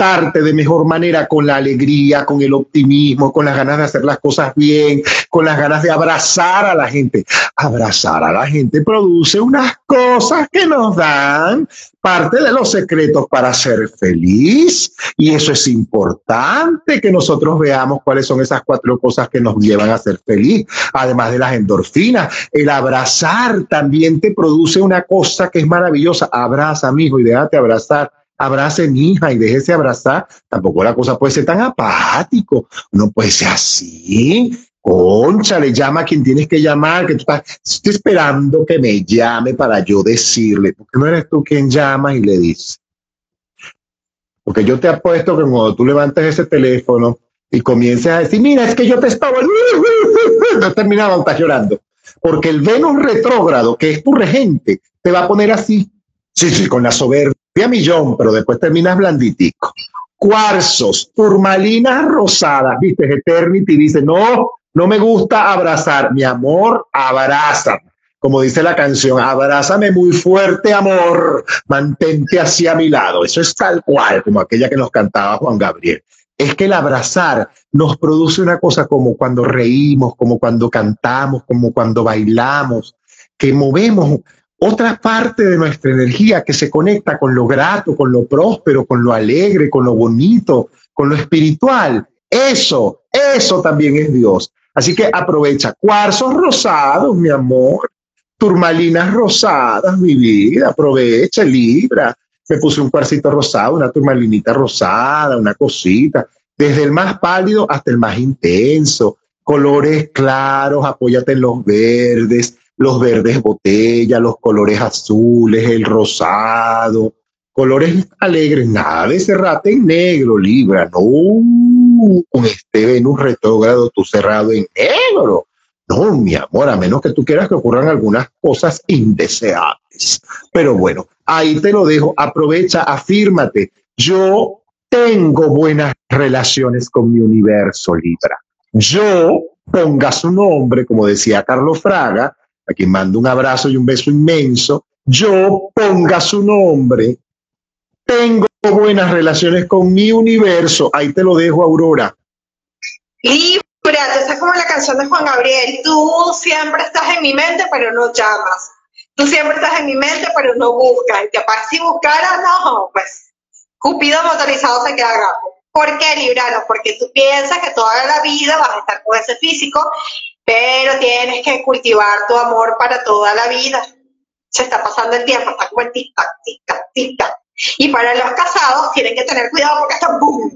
de mejor manera con la alegría, con el optimismo, con las ganas de hacer las cosas bien, con las ganas de abrazar a la gente. Abrazar a la gente produce unas cosas que nos dan parte de los secretos para ser feliz. Y eso es importante que nosotros veamos cuáles son esas cuatro cosas que nos llevan a ser feliz. Además de las endorfinas, el abrazar también te produce una cosa que es maravillosa. Abraza, mi hijo, y déjate abrazar abrace mi hija y déjese abrazar, tampoco la cosa puede ser tan apático, no puede ser así. Concha, le llama a quien tienes que llamar, que tú estás, estoy esperando que me llame para yo decirle, porque no eres tú quien llama y le dice. Porque yo te apuesto que cuando tú levantes ese teléfono y comiences a decir, mira, es que yo te estaba, no terminaba, estás llorando. Porque el Venus retrógrado, que es tu regente, te va a poner así, sí, sí, con la soberbia millón, pero después terminas blanditico. Cuarzos, turmalinas rosadas, viste, Eternity dice, no, no me gusta abrazar, mi amor, abraza. Como dice la canción, abrázame muy fuerte, amor, mantente hacia mi lado. Eso es tal cual, como aquella que nos cantaba Juan Gabriel. Es que el abrazar nos produce una cosa como cuando reímos, como cuando cantamos, como cuando bailamos, que movemos otra parte de nuestra energía que se conecta con lo grato, con lo próspero, con lo alegre, con lo bonito, con lo espiritual. Eso, eso también es Dios. Así que aprovecha cuarzos rosados, mi amor, turmalinas rosadas, mi vida, aprovecha, libra. Me puse un cuarcito rosado, una turmalinita rosada, una cosita, desde el más pálido hasta el más intenso, colores claros, apóyate en los verdes, los verdes botella, los colores azules, el rosado, colores alegres, nada de cerrate en negro, Libra, no, con este Venus retrógrado tú cerrado en negro. No, mi amor, a menos que tú quieras que ocurran algunas cosas indeseables. Pero bueno, ahí te lo dejo, aprovecha, afírmate. Yo tengo buenas relaciones con mi universo, Libra. Yo, ponga su nombre, como decía Carlos Fraga, a quien mando un abrazo y un beso inmenso, yo ponga su nombre, tengo buenas relaciones con mi universo, ahí te lo dejo, Aurora. Libra, esa es como la canción de Juan Gabriel, tú siempre estás en mi mente, pero no llamas. Tú siempre estás en mi mente, pero no buscas. Y que aparte si buscaras, no, pues Cupido motorizado se queda gato. ¿Por qué, Librano? Porque tú piensas que toda la vida vas a estar con ese físico, pero tienes que cultivar tu amor para toda la vida. Se está pasando el tiempo, está como el tic-tac, tic-tac, tic-tac. Y para los casados tienen que tener cuidado porque está boom.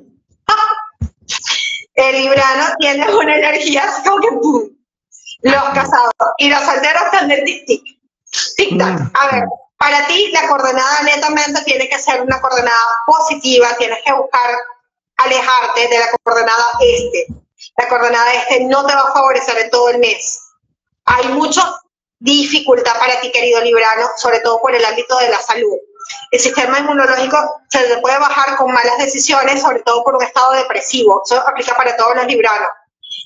El librano tiene una energía así como que boom. Los casados y los solteros están del tic-tic. Tic-tac. Mm. A ver, para ti la coordenada netamente tiene que ser una coordenada positiva, tienes que buscar alejarte de la coordenada este. La coordenada este no te va a favorecer en todo el mes. Hay mucha dificultad para ti, querido librano, sobre todo por el ámbito de la salud. El sistema inmunológico se le puede bajar con malas decisiones, sobre todo por un estado depresivo. Eso aplica para todos los libranos.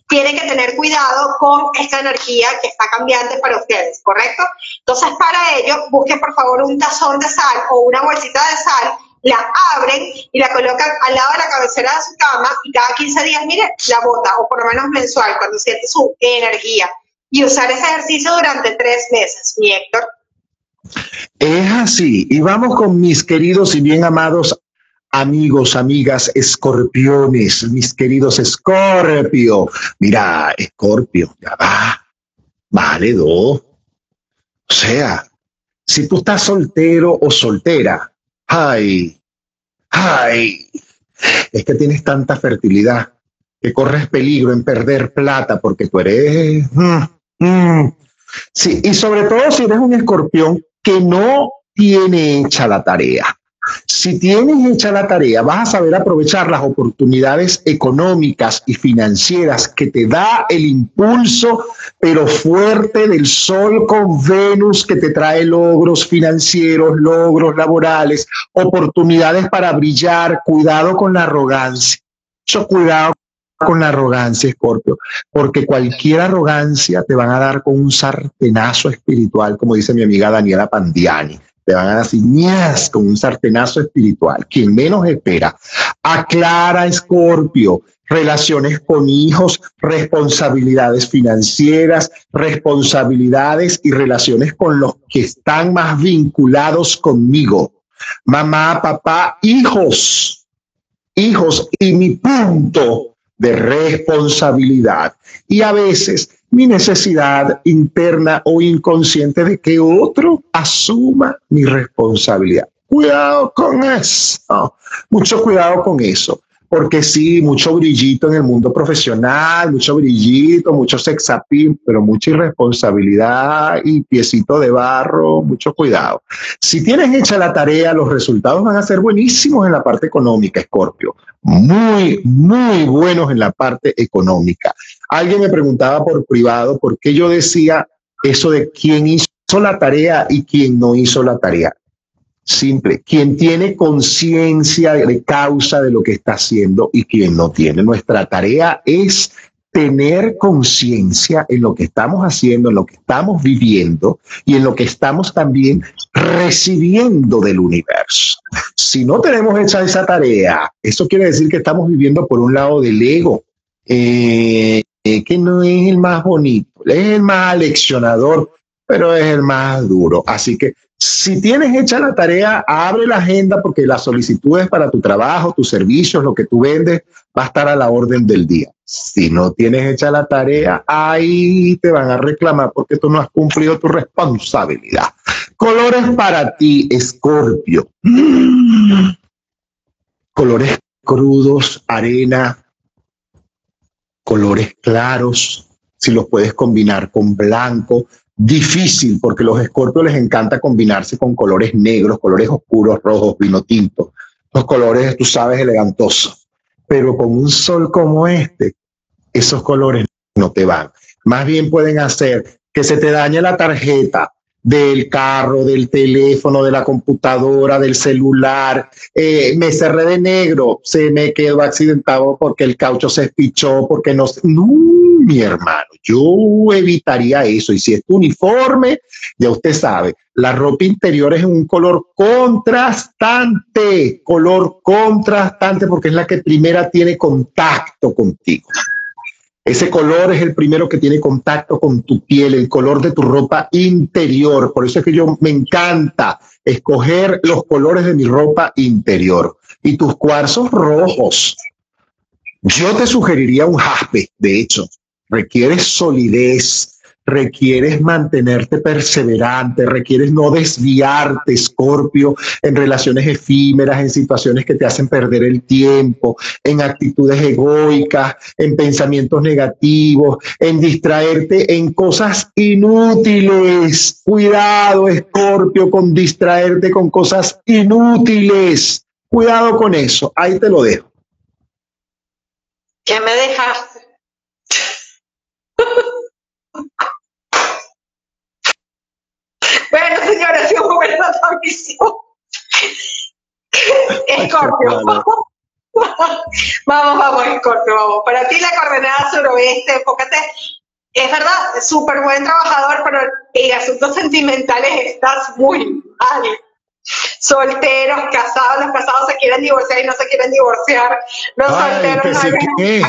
Tienen que tener cuidado con esta energía que está cambiante para ustedes, ¿correcto? Entonces, para ello, busquen por favor un tazón de sal o una bolsita de sal la abren y la colocan al lado de la cabecera de su cama y cada 15 días, mire, la bota, o por lo menos mensual, cuando siente su energía. Y usar ese ejercicio durante tres meses, mi Héctor. Es así. Y vamos con mis queridos y bien amados amigos, amigas, escorpiones, mis queridos escorpio. Mira, escorpio, ya va. Vale, dos. O sea, si tú estás soltero o soltera, ay, ay, es que tienes tanta fertilidad que corres peligro en perder plata porque tú eres... Mm, mm. Sí, y sobre todo si eres un escorpión que no tiene hecha la tarea. Si tienes hecha la tarea, vas a saber aprovechar las oportunidades económicas y financieras que te da el impulso, pero fuerte del Sol con Venus, que te trae logros financieros, logros laborales, oportunidades para brillar. Cuidado con la arrogancia. Mucho cuidado con la arrogancia, Escorpio, porque cualquier arrogancia te van a dar con un sartenazo espiritual, como dice mi amiga Daniela Pandiani te van a ñas con un sartenazo espiritual. Quien menos espera. Aclara, Escorpio, relaciones con hijos, responsabilidades financieras, responsabilidades y relaciones con los que están más vinculados conmigo. Mamá, papá, hijos, hijos y mi punto de responsabilidad. Y a veces mi necesidad interna o inconsciente de que otro asuma mi responsabilidad. Cuidado con eso, mucho cuidado con eso, porque sí, mucho brillito en el mundo profesional, mucho brillito, mucho sex appeal, pero mucha irresponsabilidad y piecito de barro, mucho cuidado. Si tienes hecha la tarea, los resultados van a ser buenísimos en la parte económica, Scorpio, muy, muy buenos en la parte económica. Alguien me preguntaba por privado por qué yo decía eso de quién hizo la tarea y quién no hizo la tarea. Simple, quien tiene conciencia de causa de lo que está haciendo y quien no tiene. Nuestra tarea es tener conciencia en lo que estamos haciendo, en lo que estamos viviendo y en lo que estamos también recibiendo del universo. Si no tenemos hecha esa tarea, eso quiere decir que estamos viviendo por un lado del ego, eh, que no es el más bonito, es el más aleccionador, pero es el más duro. Así que si tienes hecha la tarea, abre la agenda porque las solicitudes para tu trabajo, tus servicios, lo que tú vendes, va a estar a la orden del día. Si no tienes hecha la tarea, ahí te van a reclamar porque tú no has cumplido tu responsabilidad. Colores para ti, Escorpio. Colores crudos, arena, colores claros, si los puedes combinar con blanco. Difícil, porque los escorpios les encanta combinarse con colores negros, colores oscuros, rojos, vino tinto. Los colores, tú sabes, elegantosos. Pero con un sol como este, esos colores no te van. Más bien pueden hacer que se te dañe la tarjeta, del carro, del teléfono, de la computadora, del celular. Eh, me cerré de negro, se me quedó accidentado porque el caucho se espichó, porque no, no, mi hermano, yo evitaría eso. Y si es tu uniforme, ya usted sabe, la ropa interior es un color contrastante, color contrastante porque es la que primera tiene contacto contigo. Ese color es el primero que tiene contacto con tu piel, el color de tu ropa interior. Por eso es que yo me encanta escoger los colores de mi ropa interior. Y tus cuarzos rojos. Yo te sugeriría un jaspe, de hecho. Requiere solidez, requieres mantenerte perseverante, requieres no desviarte, Escorpio, en relaciones efímeras, en situaciones que te hacen perder el tiempo, en actitudes egoicas, en pensamientos negativos, en distraerte en cosas inútiles. Cuidado, Escorpio, con distraerte con cosas inútiles. Cuidado con eso. Ahí te lo dejo. ¿Qué me dejaste? Escorpio. vamos, vamos, Escorpio, vamos. Para ti la coordenada suroeste, enfócate. Es verdad, súper buen trabajador, pero en asuntos sentimentales estás muy mal. Solteros, casados, los casados se quieren divorciar y no se quieren divorciar. Los solteros no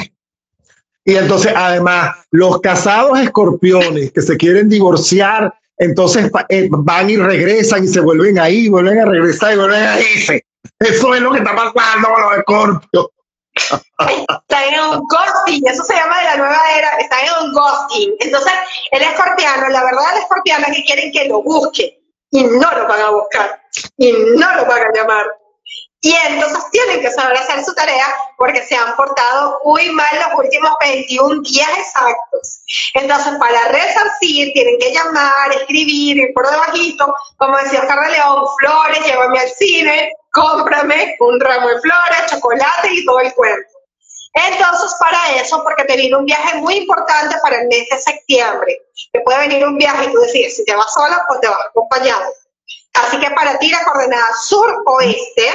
Y entonces, además, los casados escorpiones que se quieren divorciar entonces eh, van y regresan y se vuelven ahí, vuelven a regresar y vuelven a irse. Eso es lo que está pasando con los escorpios. Están en un ghosting, eso se llama de la nueva era, están en un ghosting. Entonces, el escorpiano, la verdad, el escorpiano es que quieren que lo busque y no lo van a buscar y no lo van a llamar. Y entonces tienen que saber hacer su tarea porque se han portado muy mal los últimos 21 días exactos. Entonces, para resarcir, tienen que llamar, escribir, ir por debajito, como decía Oscar León, flores, llévame al cine, cómprame un ramo de flores, chocolate y todo el cuento. Entonces, para eso, porque te viene un viaje muy importante para el mes de septiembre. Te puede venir un viaje y tú decides si te vas sola o te vas acompañado. Así que para ti la coordenada sur-oeste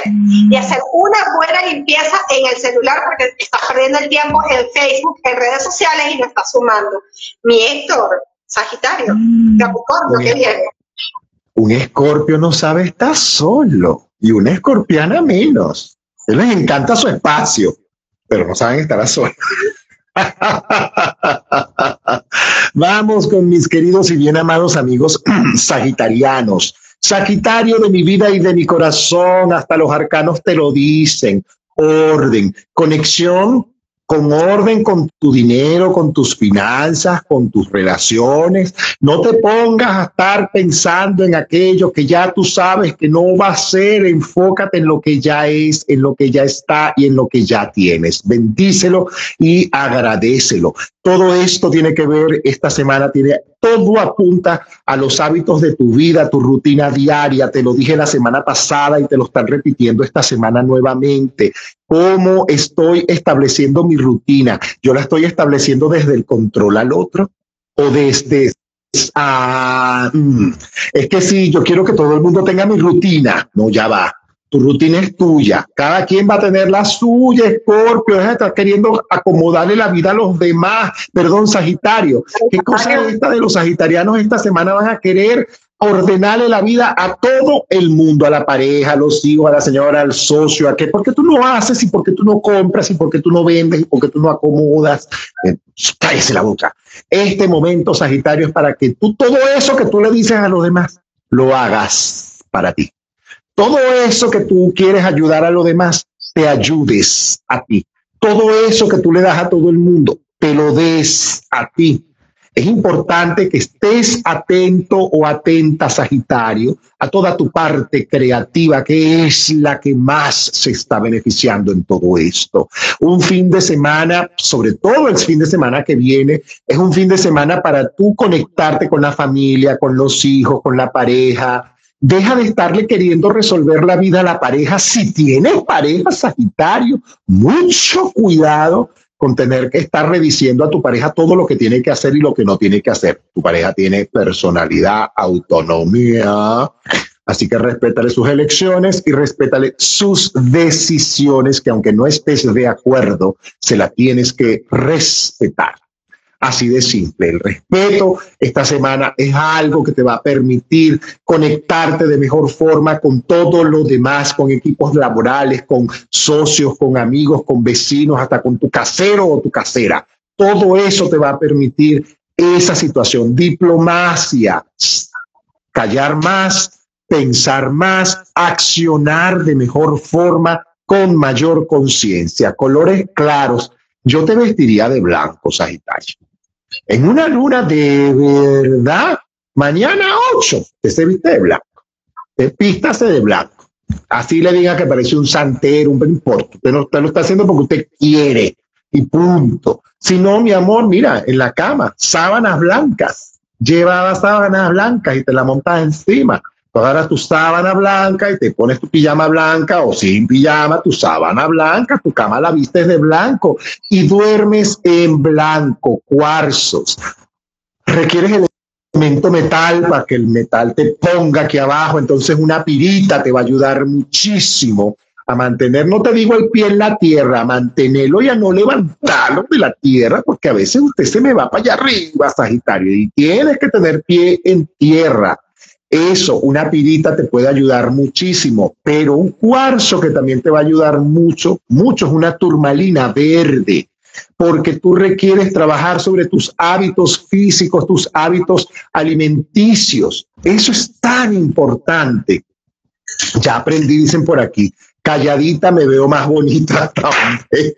y hacer una buena limpieza en el celular porque estás perdiendo el tiempo en Facebook, en redes sociales y no estás sumando. Mi Héctor, Sagitario, mm. Capricornio, qué bien. Un escorpio no sabe estar solo y una escorpiana menos. A les encanta su espacio, pero no saben estar a solas. Vamos con mis queridos y bien amados amigos sagitarianos. Sagitario de mi vida y de mi corazón, hasta los arcanos te lo dicen. Orden, conexión con orden con tu dinero, con tus finanzas, con tus relaciones. No te pongas a estar pensando en aquello que ya tú sabes que no va a ser. Enfócate en lo que ya es, en lo que ya está y en lo que ya tienes. Bendícelo y agradecelo. Todo esto tiene que ver, esta semana tiene, todo apunta a los hábitos de tu vida, tu rutina diaria. Te lo dije la semana pasada y te lo están repitiendo esta semana nuevamente. ¿Cómo estoy estableciendo mi rutina? Yo la estoy estableciendo desde el control al otro o desde Ah, es que si yo quiero que todo el mundo tenga mi rutina, no, ya va. Tu rutina es tuya. Cada quien va a tener la suya, Escorpio. Deja de estar queriendo acomodarle la vida a los demás. Perdón, Sagitario. ¿Qué cosa es esta de los sagitarianos esta semana van a querer ordenarle la vida a todo el mundo, a la pareja, a los hijos, a la señora, al socio, a qué, porque tú no haces y porque tú no compras y porque tú no vendes y porque tú no acomodas. Eh, cállese la boca. Este momento, Sagitario, es para que tú todo eso que tú le dices a los demás, lo hagas para ti todo eso que tú quieres ayudar a los demás, te ayudes a ti. Todo eso que tú le das a todo el mundo, te lo des a ti. Es importante que estés atento o atenta, Sagitario, a toda tu parte creativa, que es la que más se está beneficiando en todo esto. Un fin de semana, sobre todo el fin de semana que viene, es un fin de semana para tú conectarte con la familia, con los hijos, con la pareja, Deja de estarle queriendo resolver la vida a la pareja. Si tienes pareja, Sagitario, mucho cuidado con tener que estar revisiendo a tu pareja todo lo que tiene que hacer y lo que no tiene que hacer. Tu pareja tiene personalidad, autonomía, así que respétale sus elecciones y respétale sus decisiones, que aunque no estés de acuerdo, se la tienes que respetar. Así de simple. El respeto esta semana es algo que te va a permitir conectarte de mejor forma con todo lo demás, con equipos laborales, con socios, con amigos, con vecinos, hasta con tu casero o tu casera. Todo eso te va a permitir esa situación. Diplomacia, callar más, pensar más, accionar de mejor forma, con mayor conciencia, colores claros. Yo te vestiría de blanco, Sagitario. En una luna de verdad, mañana 8, te se viste de blanco. Te pístase de blanco. Así le diga que parece un santero, un importa. Usted, no, lo está haciendo porque usted quiere y punto. Si no, mi amor, mira, en la cama, sábanas blancas. Lleva sábanas blancas y te la montas encima agarras tu sábana blanca y te pones tu pijama blanca o sin pijama, tu sábana blanca, tu cama la vistes de blanco y duermes en blanco, cuarzos. Requieres el elemento metal para que el metal te ponga aquí abajo, entonces una pirita te va a ayudar muchísimo a mantener, no te digo el pie en la tierra, mantenerlo y a no levantarlo de la tierra, porque a veces usted se me va para allá arriba, Sagitario, y tienes que tener pie en tierra eso, una pirita te puede ayudar muchísimo, pero un cuarzo que también te va a ayudar mucho, mucho es una turmalina verde, porque tú requieres trabajar sobre tus hábitos físicos, tus hábitos alimenticios. Eso es tan importante. Ya aprendí, dicen por aquí, calladita me veo más bonita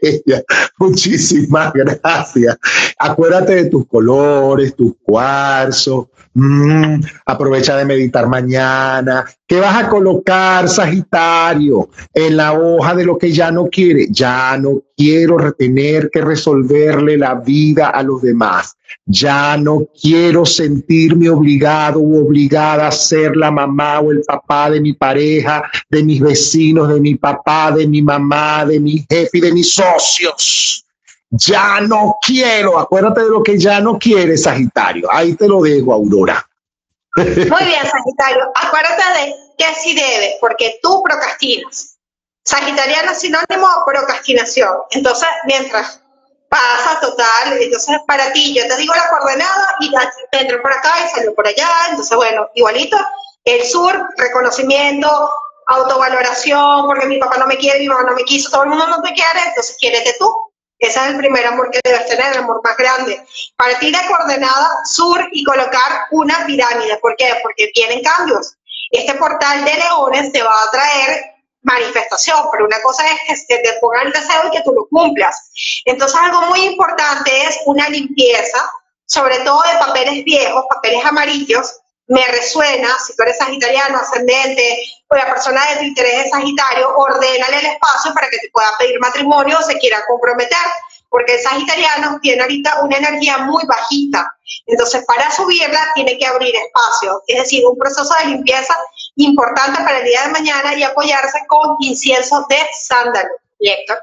Muchísimas gracias. Acuérdate de tus colores, tus cuarzos, Mm, aprovecha de meditar mañana. ¿Qué vas a colocar, Sagitario, en la hoja de lo que ya no quiere? Ya no quiero retener que resolverle la vida a los demás. Ya no quiero sentirme obligado u obligada a ser la mamá o el papá de mi pareja, de mis vecinos, de mi papá, de mi mamá, de mi jefe y de mis socios. Ya no quiero, acuérdate de lo que ya no quieres, Sagitario. Ahí te lo dejo, Aurora. Muy bien, Sagitario. Acuérdate de que sí debes, porque tú procrastinas. Sagitariano es sinónimo de procrastinación. Entonces, mientras pasa total, entonces para ti yo te digo la coordenada y te entro por acá y salió por allá. Entonces, bueno, igualito. El sur, reconocimiento, autovaloración, porque mi papá no me quiere, mi mamá no me quiso, todo el mundo no te quiere, entonces quiérete tú. Ese es el primer amor que debes tener, el amor más grande. Partir de coordenada sur y colocar una pirámide. ¿Por qué? Porque vienen cambios. Este portal de leones te va a traer manifestación, pero una cosa es que te pongan el deseo y que tú lo cumplas. Entonces algo muy importante es una limpieza, sobre todo de papeles viejos, papeles amarillos, me resuena, si tú eres sagitariano, ascendente, o la persona de tu interés es sagitario, ordénale el espacio para que te pueda pedir matrimonio o se quiera comprometer, porque el sagitariano tiene ahorita una energía muy bajita, entonces para subirla tiene que abrir espacio, es decir, un proceso de limpieza importante para el día de mañana y apoyarse con incienso de sándalo. Héctor.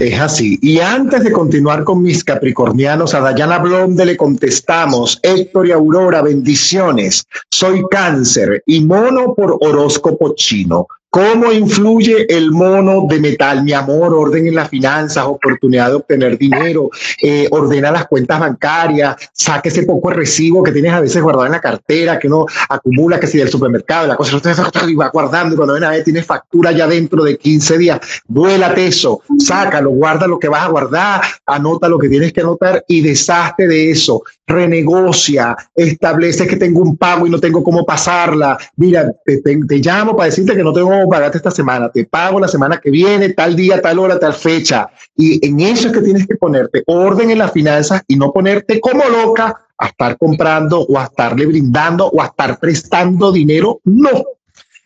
Es así. Y antes de continuar con mis capricornianos, a Dayana Blonde le contestamos, Héctor y Aurora, bendiciones. Soy cáncer y mono por horóscopo chino. ¿Cómo influye el mono de metal? Mi amor, orden en las finanzas, oportunidad de obtener dinero, eh, ordena las cuentas bancarias, saque ese poco recibo que tienes a veces guardado en la cartera, que no acumula, que si del supermercado, la cosa, y va guardando y cuando ven a ver tienes factura ya dentro de 15 días, duélate eso, sácalo, guarda lo que vas a guardar, anota lo que tienes que anotar y deshazte de eso, renegocia, establece que tengo un pago y no tengo cómo pasarla, mira, te llamo para decirte que no tengo pagarte esta semana, te pago la semana que viene, tal día, tal hora, tal fecha. Y en eso es que tienes que ponerte orden en las finanzas y no ponerte como loca a estar comprando o a estarle brindando o a estar prestando dinero. No.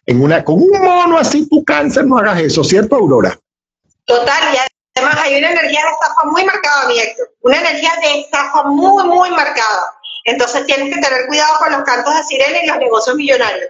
En una, con un mono así tu cáncer no hagas eso, ¿cierto, Aurora? Total, y además hay una energía de estafa muy marcada, mi Héctor. Una energía de estafa muy, muy marcada. Entonces tienes que tener cuidado con los cantos de sirena y los negocios millonarios.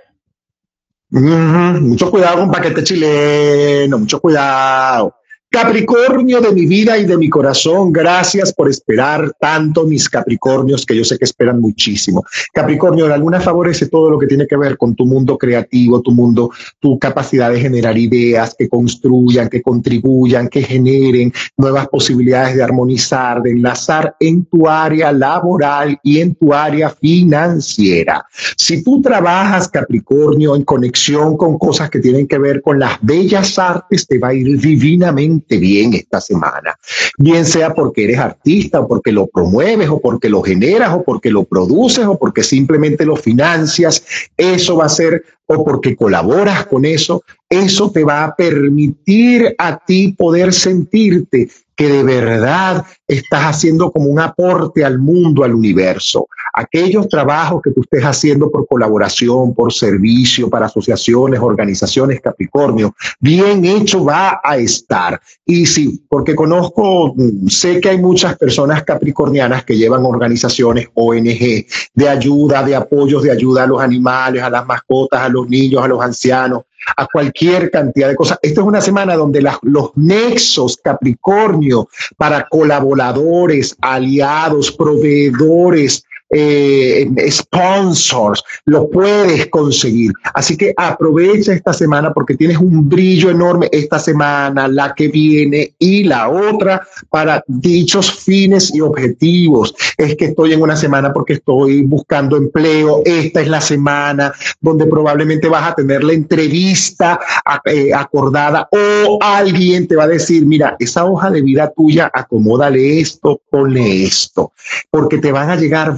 Mucho cuidado con paquete chileno, mucho cuidado. Capricornio de mi vida y de mi corazón, gracias por esperar tanto mis Capricornios, que yo sé que esperan muchísimo. Capricornio, la luna favorece todo lo que tiene que ver con tu mundo creativo, tu mundo, tu capacidad de generar ideas que construyan, que contribuyan, que generen nuevas posibilidades de armonizar, de enlazar en tu área laboral y en tu área financiera. Si tú trabajas, Capricornio, en conexión con cosas que tienen que ver con las bellas artes, te va a ir divinamente bien esta semana, bien sea porque eres artista o porque lo promueves o porque lo generas o porque lo produces o porque simplemente lo financias, eso va a ser o porque colaboras con eso, eso te va a permitir a ti poder sentirte que de verdad estás haciendo como un aporte al mundo, al universo. Aquellos trabajos que tú estés haciendo por colaboración, por servicio, para asociaciones, organizaciones, Capricornio, bien hecho va a estar. Y sí, porque conozco, sé que hay muchas personas capricornianas que llevan organizaciones ONG de ayuda, de apoyos, de ayuda a los animales, a las mascotas, a los niños, a los ancianos a cualquier cantidad de cosas. Esta es una semana donde los nexos Capricornio para colaboradores, aliados, proveedores, eh, sponsors, lo puedes conseguir. Así que aprovecha esta semana porque tienes un brillo enorme esta semana, la que viene y la otra para dichos fines y objetivos. Es que estoy en una semana porque estoy buscando empleo. Esta es la semana donde probablemente vas a tener la entrevista eh, acordada o alguien te va a decir, mira, esa hoja de vida tuya, acomódale esto, ponle esto, porque te van a llegar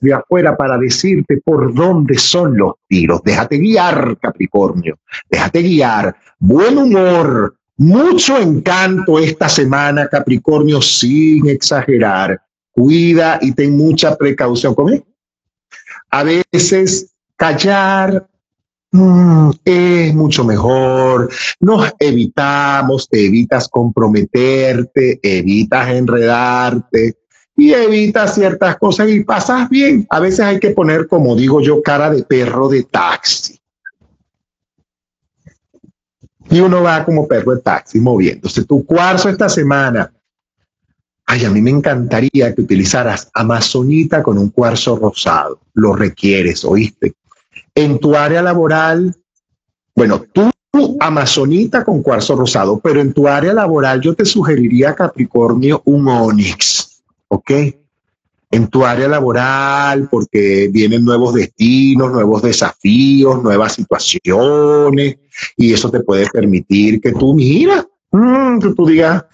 de afuera para decirte por dónde son los tiros. Déjate guiar, Capricornio, déjate guiar. Buen humor, mucho encanto esta semana, Capricornio, sin exagerar. Cuida y ten mucha precaución conmigo. A veces callar mm, es mucho mejor. Nos evitamos, te evitas comprometerte, evitas enredarte y evita ciertas cosas y pasas bien. A veces hay que poner, como digo yo, cara de perro de taxi. Y uno va como perro de taxi moviéndose. Tu cuarzo esta semana. Ay, a mí me encantaría que utilizaras amazonita con un cuarzo rosado. Lo requieres, ¿oíste? En tu área laboral, bueno, tú amazonita con cuarzo rosado, pero en tu área laboral yo te sugeriría Capricornio un onix ¿ok? En tu área laboral, porque vienen nuevos destinos, nuevos desafíos, nuevas situaciones, y eso te puede permitir que tú, mira, mm, que tú digas,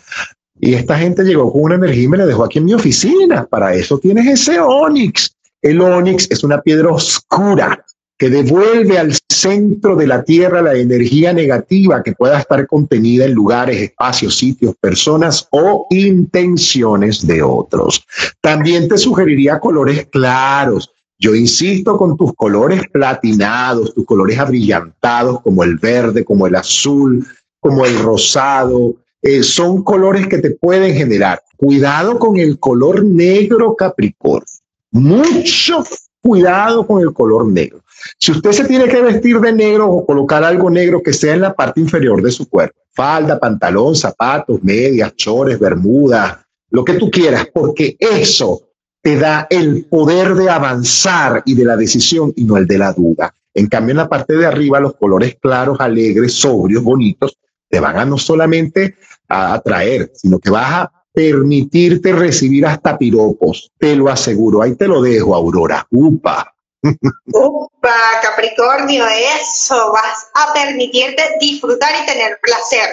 y esta gente llegó con una energía y me la dejó aquí en mi oficina. Para eso tienes ese onix. El onix es una piedra oscura que devuelve al centro de la Tierra la energía negativa que pueda estar contenida en lugares, espacios, sitios, personas o intenciones de otros. También te sugeriría colores claros. Yo insisto con tus colores platinados, tus colores abrillantados como el verde, como el azul, como el rosado. Eh, son colores que te pueden generar. Cuidado con el color negro Capricornio. Mucho cuidado con el color negro. Si usted se tiene que vestir de negro o colocar algo negro que sea en la parte inferior de su cuerpo, falda, pantalón, zapatos, medias, chores, bermudas, lo que tú quieras, porque eso te da el poder de avanzar y de la decisión y no el de la duda. En cambio, en la parte de arriba, los colores claros, alegres, sobrios, bonitos, te van a no solamente a atraer, sino que vas a permitirte recibir hasta piropos. Te lo aseguro. Ahí te lo dejo, Aurora. Upa. Upa, Capricornio, eso, vas a permitirte disfrutar y tener placer,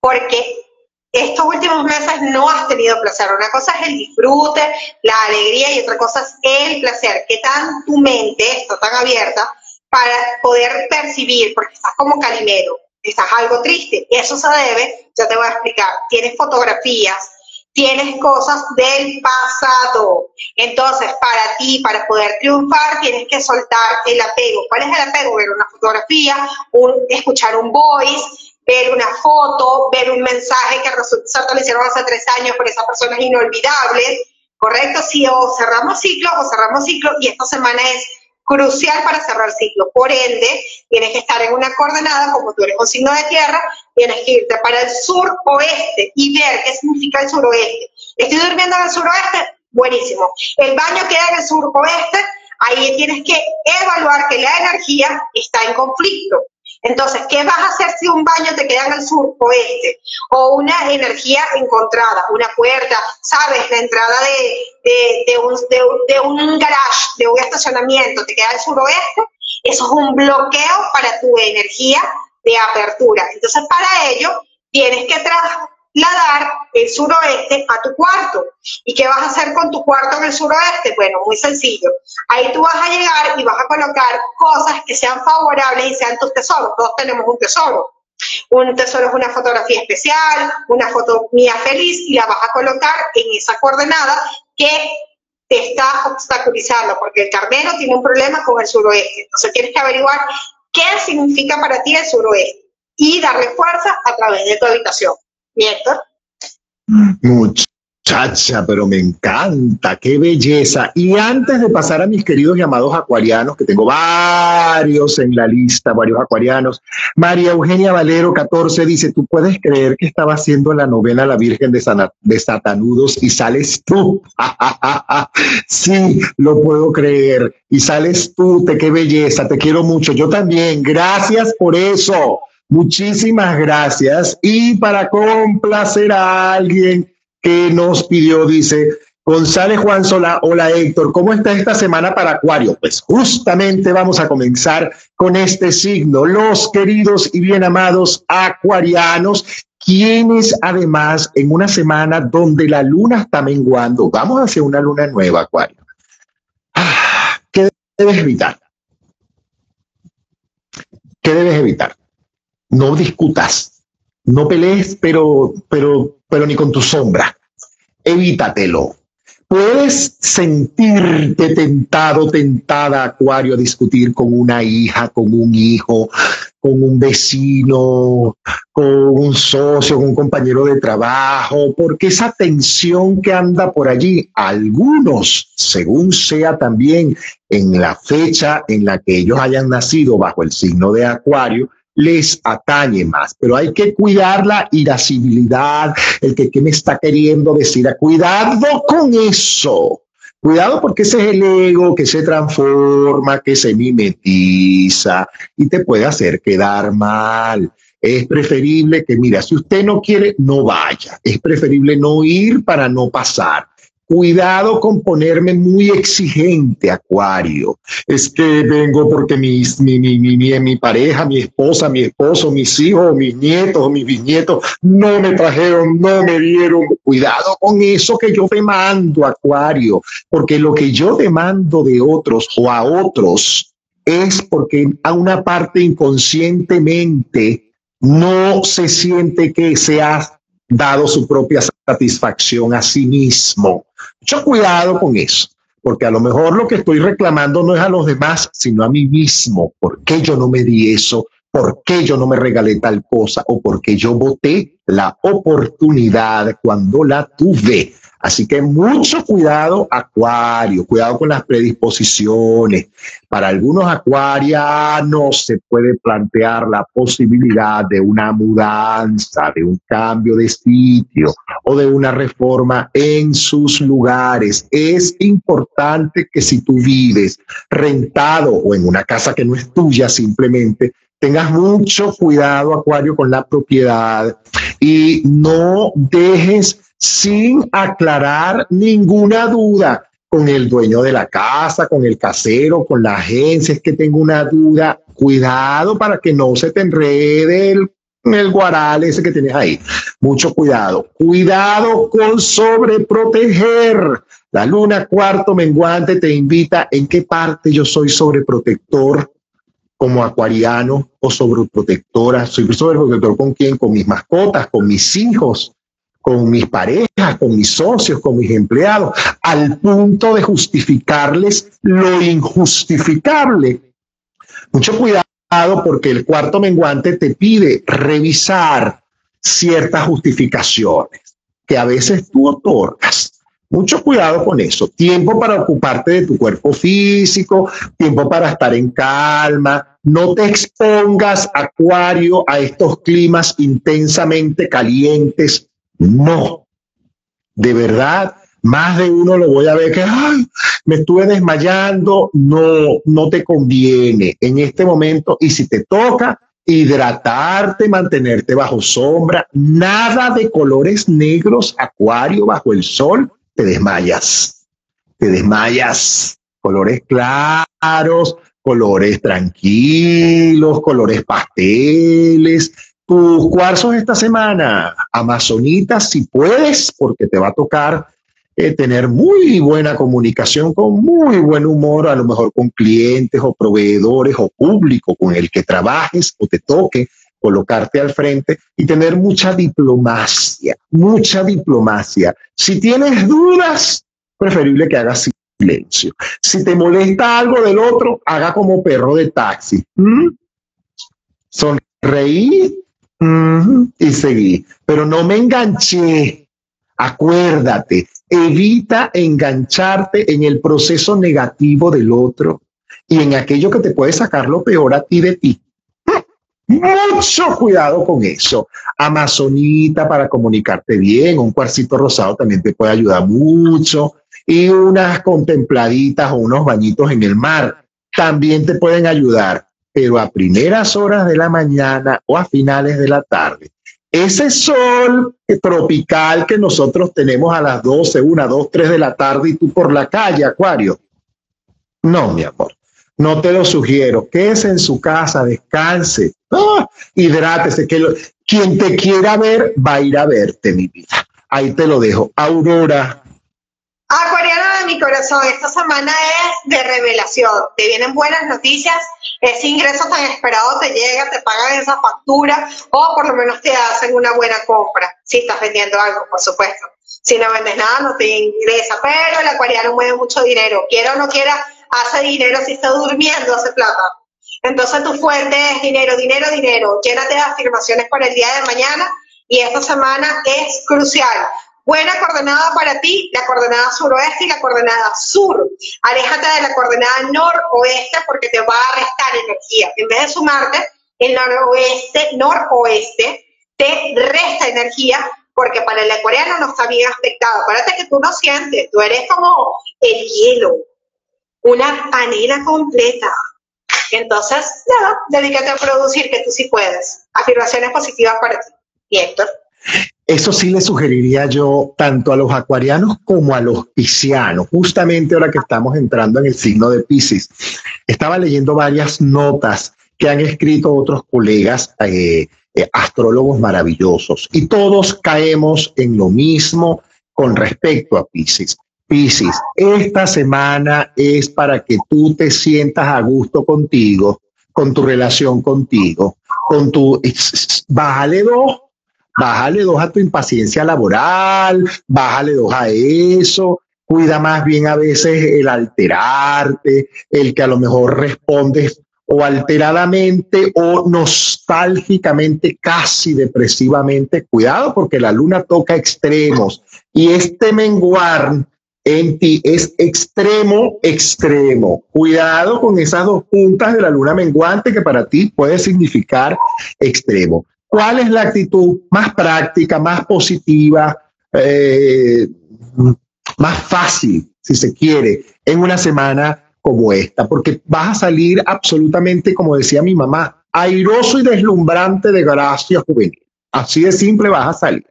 porque estos últimos meses no has tenido placer. Una cosa es el disfrute, la alegría y otra cosa es el placer. ¿Qué tan tu mente está tan abierta para poder percibir? Porque estás como calimero, estás algo triste. Y eso se debe, ya te voy a explicar, tienes fotografías, tienes cosas del pasado. Entonces, para ti, para poder triunfar, tienes que soltar el apego. ¿Cuál es el apego? Ver una fotografía, escuchar un voice, ver una foto, ver un mensaje que resulta lo hicieron hace tres años, pero esa persona es inolvidable. ¿Correcto? Si o cerramos ciclo o cerramos ciclo y esta semana es crucial para cerrar ciclo. Por ende, tienes que estar en una coordenada, como tú eres un signo de tierra, tienes que irte para el sur-oeste y ver qué significa el suroeste. Estoy durmiendo en el suroeste, buenísimo. El baño queda en el sur-oeste, ahí tienes que evaluar que la energía está en conflicto. Entonces, ¿qué vas a hacer si un baño te queda en el sur oeste? O una energía encontrada, una puerta, ¿sabes? La entrada de, un, de, un garage, de un estacionamiento, te queda al suroeste. Eso es un bloqueo para tu energía de apertura. Entonces, para ello, tienes que trasladar el suroeste a tu cuarto. ¿Y qué vas a hacer con tu cuarto en el suroeste? Bueno, muy sencillo. Ahí tú vas a llegar y vas a colocar cosas que sean favorables y sean tus tesoros. Todos tenemos un tesoro. Un tesoro es una fotografía especial, una foto mía feliz y la vas a colocar en esa coordenada que te está obstaculizando, porque el carnero tiene un problema con el suroeste. Entonces tienes que averiguar qué significa para ti el suroeste y darle fuerza a través de tu habitación. ¿Mi Héctor? Muchacha, pero me encanta, qué belleza. Y antes de pasar a mis queridos llamados acuarianos, que tengo varios en la lista, varios acuarianos, María Eugenia Valero, 14, dice, ¿tú puedes creer que estaba haciendo la novena La Virgen de, de Satanudos y sales tú? sí, lo puedo creer. Y sales tú, te qué belleza, te quiero mucho. Yo también, gracias por eso. Muchísimas gracias. Y para complacer a alguien que nos pidió, dice González Juan Sola, hola Héctor, ¿cómo está esta semana para Acuario? Pues justamente vamos a comenzar con este signo, los queridos y bien amados acuarianos, quienes además en una semana donde la luna está menguando, vamos hacia una luna nueva, Acuario. Ah, ¿Qué debes evitar? ¿Qué debes evitar? No discutas, no pelees, pero, pero, pero ni con tu sombra. Evítatelo. Puedes sentirte tentado, tentada, Acuario, a discutir con una hija, con un hijo, con un vecino, con un socio, con un compañero de trabajo, porque esa tensión que anda por allí, algunos, según sea también en la fecha en la que ellos hayan nacido bajo el signo de Acuario, les atañe más, pero hay que cuidar la irascibilidad, el que, me está queriendo decir, cuidado con eso. Cuidado porque ese es el ego que se transforma, que se mimetiza y te puede hacer quedar mal. Es preferible que, mira, si usted no quiere, no vaya. Es preferible no ir para no pasar. Cuidado con ponerme muy exigente, Acuario. Es que vengo porque mi, mi, mi, mi, mi pareja, mi esposa, mi esposo, mis hijos, mis nietos, mis bisnietos no me trajeron, no me dieron. Cuidado con eso que yo demando, Acuario, porque lo que yo demando de otros o a otros es porque a una parte inconscientemente no se siente que se ha dado su propia satisfacción a sí mismo. Mucho cuidado con eso, porque a lo mejor lo que estoy reclamando no es a los demás, sino a mí mismo. ¿Por qué yo no me di eso? ¿Por qué yo no me regalé tal cosa? ¿O por qué yo voté la oportunidad cuando la tuve? Así que mucho cuidado, acuario, cuidado con las predisposiciones. Para algunos acuarianos se puede plantear la posibilidad de una mudanza, de un cambio de sitio o de una reforma en sus lugares. Es importante que si tú vives rentado o en una casa que no es tuya simplemente, tengas mucho cuidado, Acuario, con la propiedad y no dejes sin aclarar ninguna duda con el dueño de la casa, con el casero, con la agencia, es que tengo una duda, cuidado para que no se te enrede el, el guaral ese que tienes ahí. Mucho cuidado. Cuidado con sobreproteger. La luna cuarto menguante te invita en qué parte yo soy sobreprotector como acuariano o sobreprotectora. Soy sobreprotector con quién? Con mis mascotas, con mis hijos, con mis parejas, con mis socios, con mis empleados, al punto de justificarles lo injustificable. Mucho cuidado porque el cuarto menguante te pide revisar ciertas justificaciones que a veces tú otorgas. Mucho cuidado con eso. Tiempo para ocuparte de tu cuerpo físico, tiempo para estar en calma. No te expongas, Acuario, a estos climas intensamente calientes. No. De verdad, más de uno lo voy a ver que, me estuve desmayando. No, no te conviene en este momento. Y si te toca, hidratarte, mantenerte bajo sombra, nada de colores negros, acuario bajo el sol, te desmayas, te desmayas. Colores claros, colores tranquilos, colores pasteles. Tus cuarzos esta semana, amazonitas, si puedes, porque te va a tocar eh, tener muy buena comunicación, con muy buen humor, a lo mejor con clientes o proveedores o público con el que trabajes o te toque colocarte al frente y tener mucha diplomacia, mucha diplomacia. Si tienes dudas, preferible que hagas silencio. Si te molesta algo del otro, haga como perro de taxi. ¿Mm? Sonreí y seguí. Pero no me enganché. Acuérdate, evita engancharte en el proceso negativo del otro y en aquello que te puede sacar lo peor a ti de ti. Mucho cuidado con eso. Amazonita para comunicarte bien, un cuarcito rosado también te puede ayudar mucho. Y unas contempladitas o unos bañitos en el mar también te pueden ayudar, pero a primeras horas de la mañana o a finales de la tarde. Ese sol tropical que nosotros tenemos a las 12, 1, 2, 3 de la tarde y tú por la calle, Acuario. No, mi amor. No te lo sugiero. Quédese en su casa, descanse, ¡Ah! hidrátese. Quien te quiera ver va a ir a verte, mi vida. Ahí te lo dejo. Aurora. Acuariana de mi corazón, esta semana es de revelación. Te vienen buenas noticias. Ese ingreso tan esperado te llega, te pagan esa factura o por lo menos te hacen una buena compra. Si estás vendiendo algo, por supuesto. Si no vendes nada, no te ingresa. Pero el acuariano mueve mucho dinero. Quiera o no quiera, hace dinero, si está durmiendo, hace plata. Entonces tu fuente es dinero, dinero, dinero. Llénate de afirmaciones para el día de mañana y esta semana es crucial. Buena coordenada para ti, la coordenada suroeste y la coordenada sur. Aléjate de la coordenada noroeste porque te va a restar energía. En vez de sumarte, el noroeste, noroeste, te resta energía porque para el ecuatoriano no está bien aspectado. Acuérdate que tú no sientes, tú eres como el hielo, una panela completa. Entonces, nada, dedícate a producir, que tú sí puedes. Afirmaciones positivas para ti. Y Héctor. Eso sí le sugeriría yo tanto a los acuarianos como a los piscianos, justamente ahora que estamos entrando en el signo de Piscis. Estaba leyendo varias notas que han escrito otros colegas eh, eh, astrólogos maravillosos y todos caemos en lo mismo con respecto a Piscis. Piscis, esta semana es para que tú te sientas a gusto contigo, con tu relación contigo, con tu... Bájale dos, bájale dos a tu impaciencia laboral, bájale dos a eso, cuida más bien a veces el alterarte, el que a lo mejor respondes o alteradamente o nostálgicamente, casi depresivamente. Cuidado porque la luna toca extremos y este menguar en ti es extremo, extremo. Cuidado con esas dos puntas de la luna menguante que para ti puede significar extremo. ¿Cuál es la actitud más práctica, más positiva, eh, más fácil, si se quiere, en una semana como esta? Porque vas a salir absolutamente, como decía mi mamá, airoso y deslumbrante de gracia juvenil. Así de simple vas a salir.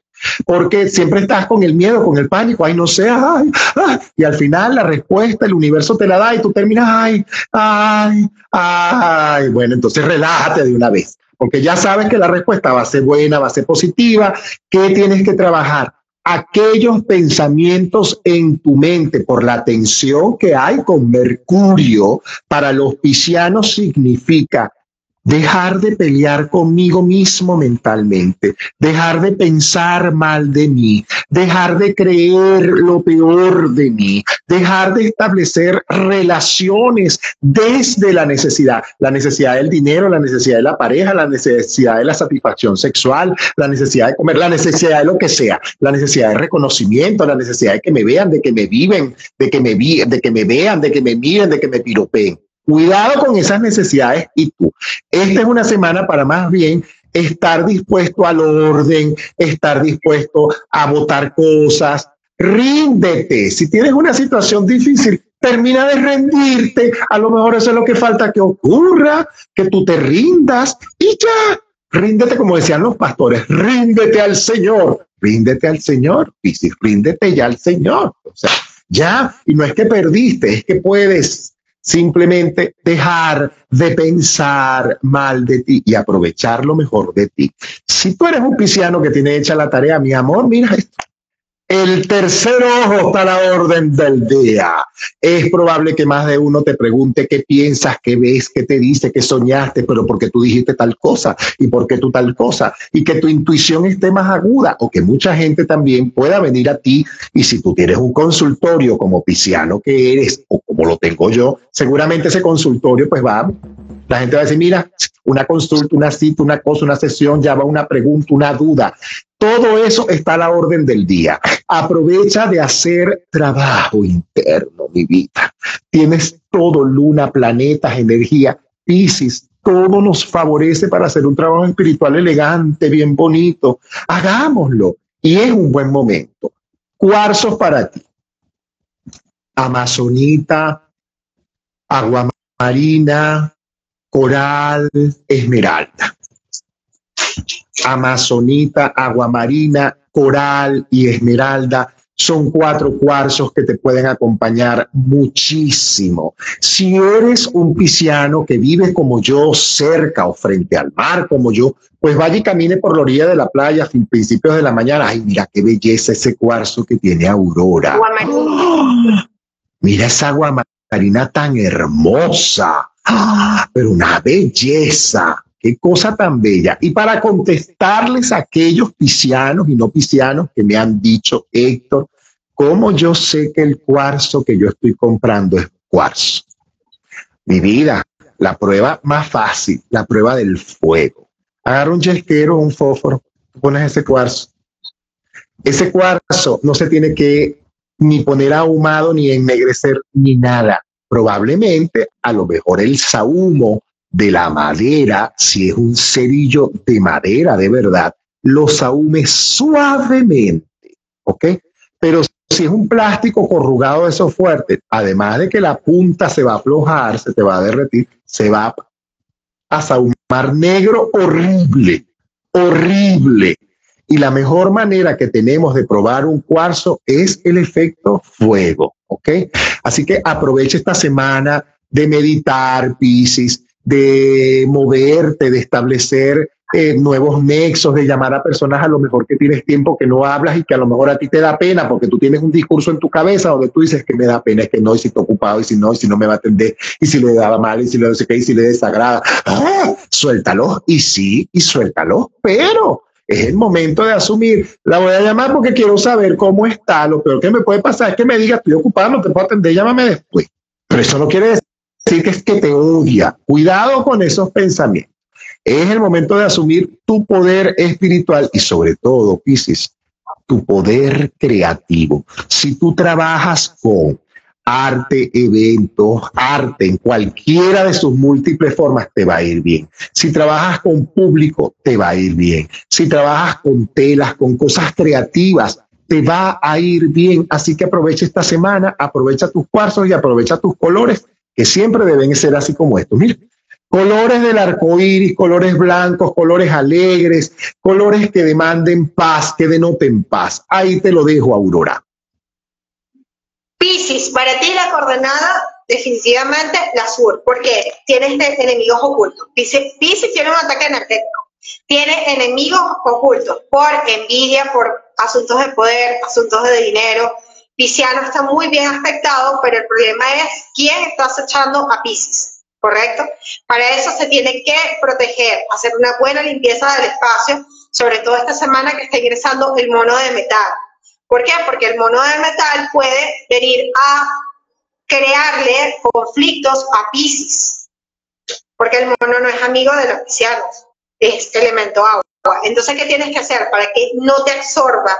Porque siempre estás con el miedo, con el pánico, ay, no sé, ay, ay, y al final la respuesta el universo te la da y tú terminas, ay, ay, ay, bueno, entonces relájate de una vez, porque ya sabes que la respuesta va a ser buena, va a ser positiva, ¿qué tienes que trabajar? Aquellos pensamientos en tu mente por la tensión que hay con Mercurio para los piscianos significa dejar de pelear conmigo mismo mentalmente, dejar de pensar mal de mí, dejar de creer lo peor de mí, dejar de establecer relaciones desde la necesidad, la necesidad del dinero, la necesidad de la pareja, la necesidad de la satisfacción sexual, la necesidad de comer, la necesidad de lo que sea, la necesidad de reconocimiento, la necesidad de que me vean, de que me viven, de que me, vi, de que me vean, de que me miren, de que me piropeen. Cuidado con esas necesidades y tú. Esta es una semana para más bien estar dispuesto al orden, estar dispuesto a votar cosas. Ríndete. Si tienes una situación difícil, termina de rendirte. A lo mejor eso es lo que falta que ocurra, que tú te rindas y ya. Ríndete, como decían los pastores, ríndete al Señor, ríndete al Señor, y si ríndete ya al Señor. O sea, ya, y no es que perdiste, es que puedes simplemente dejar de pensar mal de ti y aprovechar lo mejor de ti. Si tú eres un pisciano que tiene hecha la tarea, mi amor, mira esto. El tercer ojo está a la orden del día. Es probable que más de uno te pregunte qué piensas, qué ves, qué te dice, qué soñaste, pero porque tú dijiste tal cosa y por qué tú tal cosa. Y que tu intuición esté más aguda o que mucha gente también pueda venir a ti. Y si tú tienes un consultorio como pisciano que eres o como lo tengo yo, seguramente ese consultorio pues va, la gente va a decir, mira, una consulta, una cita, una cosa, una sesión, ya va una pregunta, una duda. Todo eso está a la orden del día. Aprovecha de hacer trabajo interno, mi vida. Tienes todo, luna, planetas, energía, Piscis, todo nos favorece para hacer un trabajo espiritual elegante, bien bonito. Hagámoslo. Y es un buen momento. Cuarzos para ti. Amazonita, agua marina, coral, esmeralda amazonita, aguamarina, coral y esmeralda. Son cuatro cuarzos que te pueden acompañar muchísimo. Si eres un pisciano que vive como yo, cerca o frente al mar, como yo, pues vaya y camine por la orilla de la playa a principios de la mañana. Ay, mira qué belleza ese cuarzo que tiene Aurora. mira esa aguamarina tan hermosa. ¡Ah! pero una belleza. Qué cosa tan bella. Y para contestarles a aquellos piscianos y no piscianos que me han dicho, Héctor, ¿cómo yo sé que el cuarzo que yo estoy comprando es cuarzo? Mi vida, la prueba más fácil, la prueba del fuego. Agarra un chesquero, un fósforo, pones ese cuarzo. Ese cuarzo no se tiene que ni poner ahumado, ni ennegrecer, ni nada. Probablemente, a lo mejor el sahumo de la madera, si es un cerillo de madera de verdad, lo sahume suavemente, ¿ok? Pero si es un plástico corrugado de esos fuertes, además de que la punta se va a aflojar, se te va a derretir, se va a sahumar negro horrible, horrible. Y la mejor manera que tenemos de probar un cuarzo es el efecto fuego, ¿ok? Así que aprovecha esta semana de meditar, Piscis, de moverte, de establecer eh, nuevos nexos, de llamar a personas a lo mejor que tienes tiempo que no hablas y que a lo mejor a ti te da pena porque tú tienes un discurso en tu cabeza donde tú dices que me da pena, es que no, y si estoy ocupado, y si no, y si no me va a atender, y si le daba mal, y si le no sé y si le desagrada. ¡Ah! Suéltalo, y sí, y suéltalo, pero es el momento de asumir. La voy a llamar porque quiero saber cómo está. Lo peor que me puede pasar es que me diga, estoy ocupado, no te puedo atender, llámame después. Pero eso no quiere decir decir que es que te odia. Cuidado con esos pensamientos. Es el momento de asumir tu poder espiritual y sobre todo, Piscis, tu poder creativo. Si tú trabajas con arte, eventos, arte en cualquiera de sus múltiples formas, te va a ir bien. Si trabajas con público, te va a ir bien. Si trabajas con telas, con cosas creativas, te va a ir bien. Así que aprovecha esta semana, aprovecha tus cuarzos y aprovecha tus colores que siempre deben ser así como estos. Mira, colores del arco iris, colores blancos, colores alegres, colores que demanden paz, que denoten paz. Ahí te lo dejo, Aurora. Piscis, para ti la coordenada definitivamente la sur, porque tienes enemigos ocultos. Piscis, tiene un ataque energético, tiene enemigos ocultos por envidia, por asuntos de poder, asuntos de dinero, Pisciano está muy bien aspectado, pero el problema es quién está acechando a Piscis. ¿correcto? Para eso se tiene que proteger, hacer una buena limpieza del espacio, sobre todo esta semana que está ingresando el mono de metal. ¿Por qué? Porque el mono de metal puede venir a crearle conflictos a Pisces, porque el mono no es amigo de los piscianos, es elemento agua. Entonces, ¿qué tienes que hacer para que no te absorba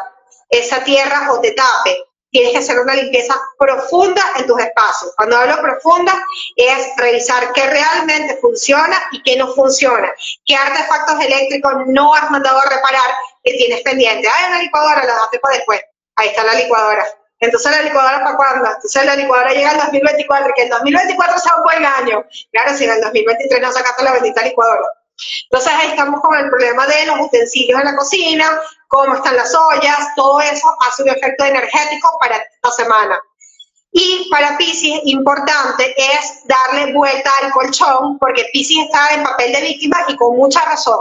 esa tierra o te tape? Tienes que hacer una limpieza profunda en tus espacios. Cuando hablo profunda es revisar qué realmente funciona y qué no funciona. ¿Qué artefactos eléctricos no has mandado a reparar que tienes pendiente? Ah, una licuadora, la dejaste para después. Ahí está la licuadora. Entonces, ¿la licuadora para cuándo? Entonces, la licuadora llega en 2024, que el 2024 sea un buen año. Claro, si en el 2023 no sacaste la bendita licuadora. Entonces ahí estamos con el problema de los utensilios en la cocina, cómo están las ollas, todo eso hace un efecto energético para esta semana. Y para Pisces, importante es darle vuelta al colchón, porque Pisces está en papel de víctima y con mucha razón.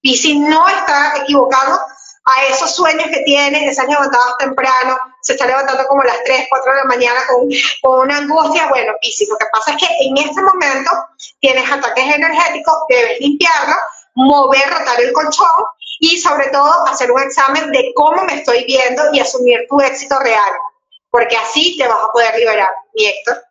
Pisces no está equivocado a esos sueños que tiene, esas levantadas temprano, se está levantando como a las 3, 4 de la mañana con, con una angustia. Bueno, Piscis, lo que pasa es que en este momento tienes ataques energéticos, debes limpiarlo, mover, rotar el colchón y sobre todo hacer un examen de cómo me estoy viendo y asumir tu éxito real, porque así te vas a poder liberar, mi Héctor.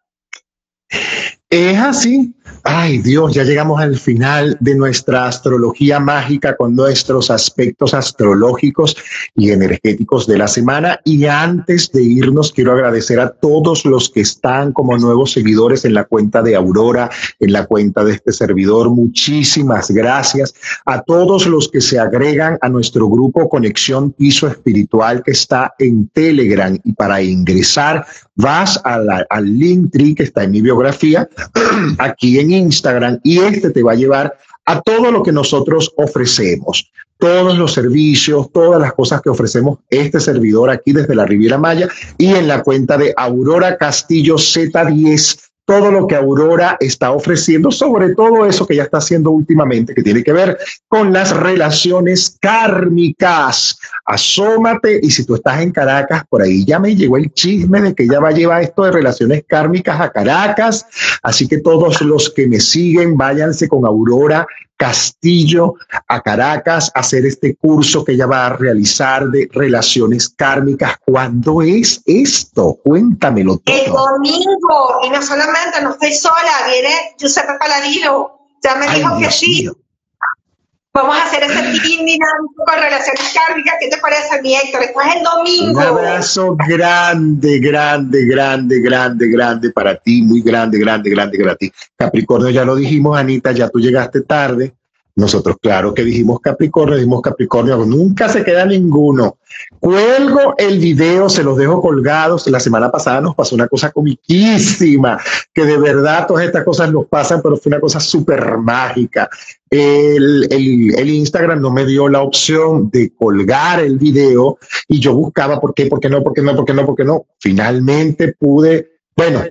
Es así. Ay Dios, ya llegamos al final de nuestra astrología mágica con nuestros aspectos astrológicos y energéticos de la semana. Y antes de irnos, quiero agradecer a todos los que están como nuevos seguidores en la cuenta de Aurora, en la cuenta de este servidor. Muchísimas gracias. A todos los que se agregan a nuestro grupo Conexión Piso Espiritual que está en Telegram. Y para ingresar, vas al link tree que está en mi biografía, aquí en Instagram, y este te va a llevar a todo lo que nosotros ofrecemos, todos los servicios, todas las cosas que ofrecemos este servidor aquí desde la Riviera Maya y en la cuenta de Aurora Castillo Z10 todo lo que Aurora está ofreciendo, sobre todo eso que ya está haciendo últimamente, que tiene que ver con las relaciones kármicas. Asómate y si tú estás en Caracas, por ahí ya me llegó el chisme de que ya va a llevar esto de relaciones kármicas a Caracas. Así que todos los que me siguen, váyanse con Aurora Castillo a Caracas a hacer este curso que ella va a realizar de relaciones kármicas. ¿Cuándo es esto? Cuéntamelo todo. El domingo, y no solamente, no estoy sola, viene Giuseppe Paladino, ya me dijo que sí. Vamos a hacer ese team dinámico con relaciones kármicas. ¿Qué te parece, mi Héctor? Esto es el domingo. Un abrazo grande, grande, grande, grande, grande para ti, muy grande, grande, grande para ti. Capricornio, ya lo dijimos, Anita, ya tú llegaste tarde. Nosotros, claro que dijimos Capricornio, dijimos Capricornio, nunca se queda ninguno. Cuelgo el video, se los dejo colgados. La semana pasada nos pasó una cosa comiquísima, que de verdad todas estas cosas nos pasan, pero fue una cosa súper mágica. El, el, el, Instagram no me dio la opción de colgar el video y yo buscaba por qué, por qué no, por qué no, por qué no, por qué no. Finalmente pude, bueno,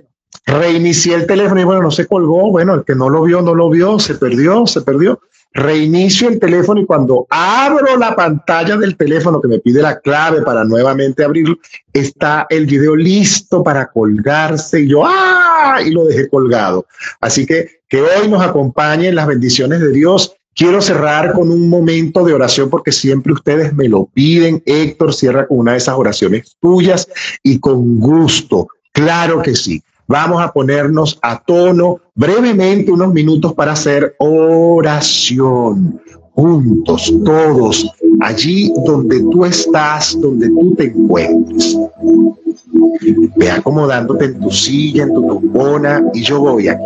reinicié el teléfono y bueno, no se colgó. Bueno, el que no lo vio, no lo vio, se perdió, se perdió reinicio el teléfono y cuando abro la pantalla del teléfono que me pide la clave para nuevamente abrirlo, está el video listo para colgarse y yo, ¡ah! Y lo dejé colgado. Así que que hoy nos acompañen las bendiciones de Dios. Quiero cerrar con un momento de oración porque siempre ustedes me lo piden. Héctor, cierra con una de esas oraciones tuyas y con gusto. Claro que sí. Vamos a ponernos a tono brevemente unos minutos para hacer oración juntos, todos, allí donde tú estás, donde tú te encuentres. Ve acomodándote en tu silla, en tu tumbona, y yo voy aquí.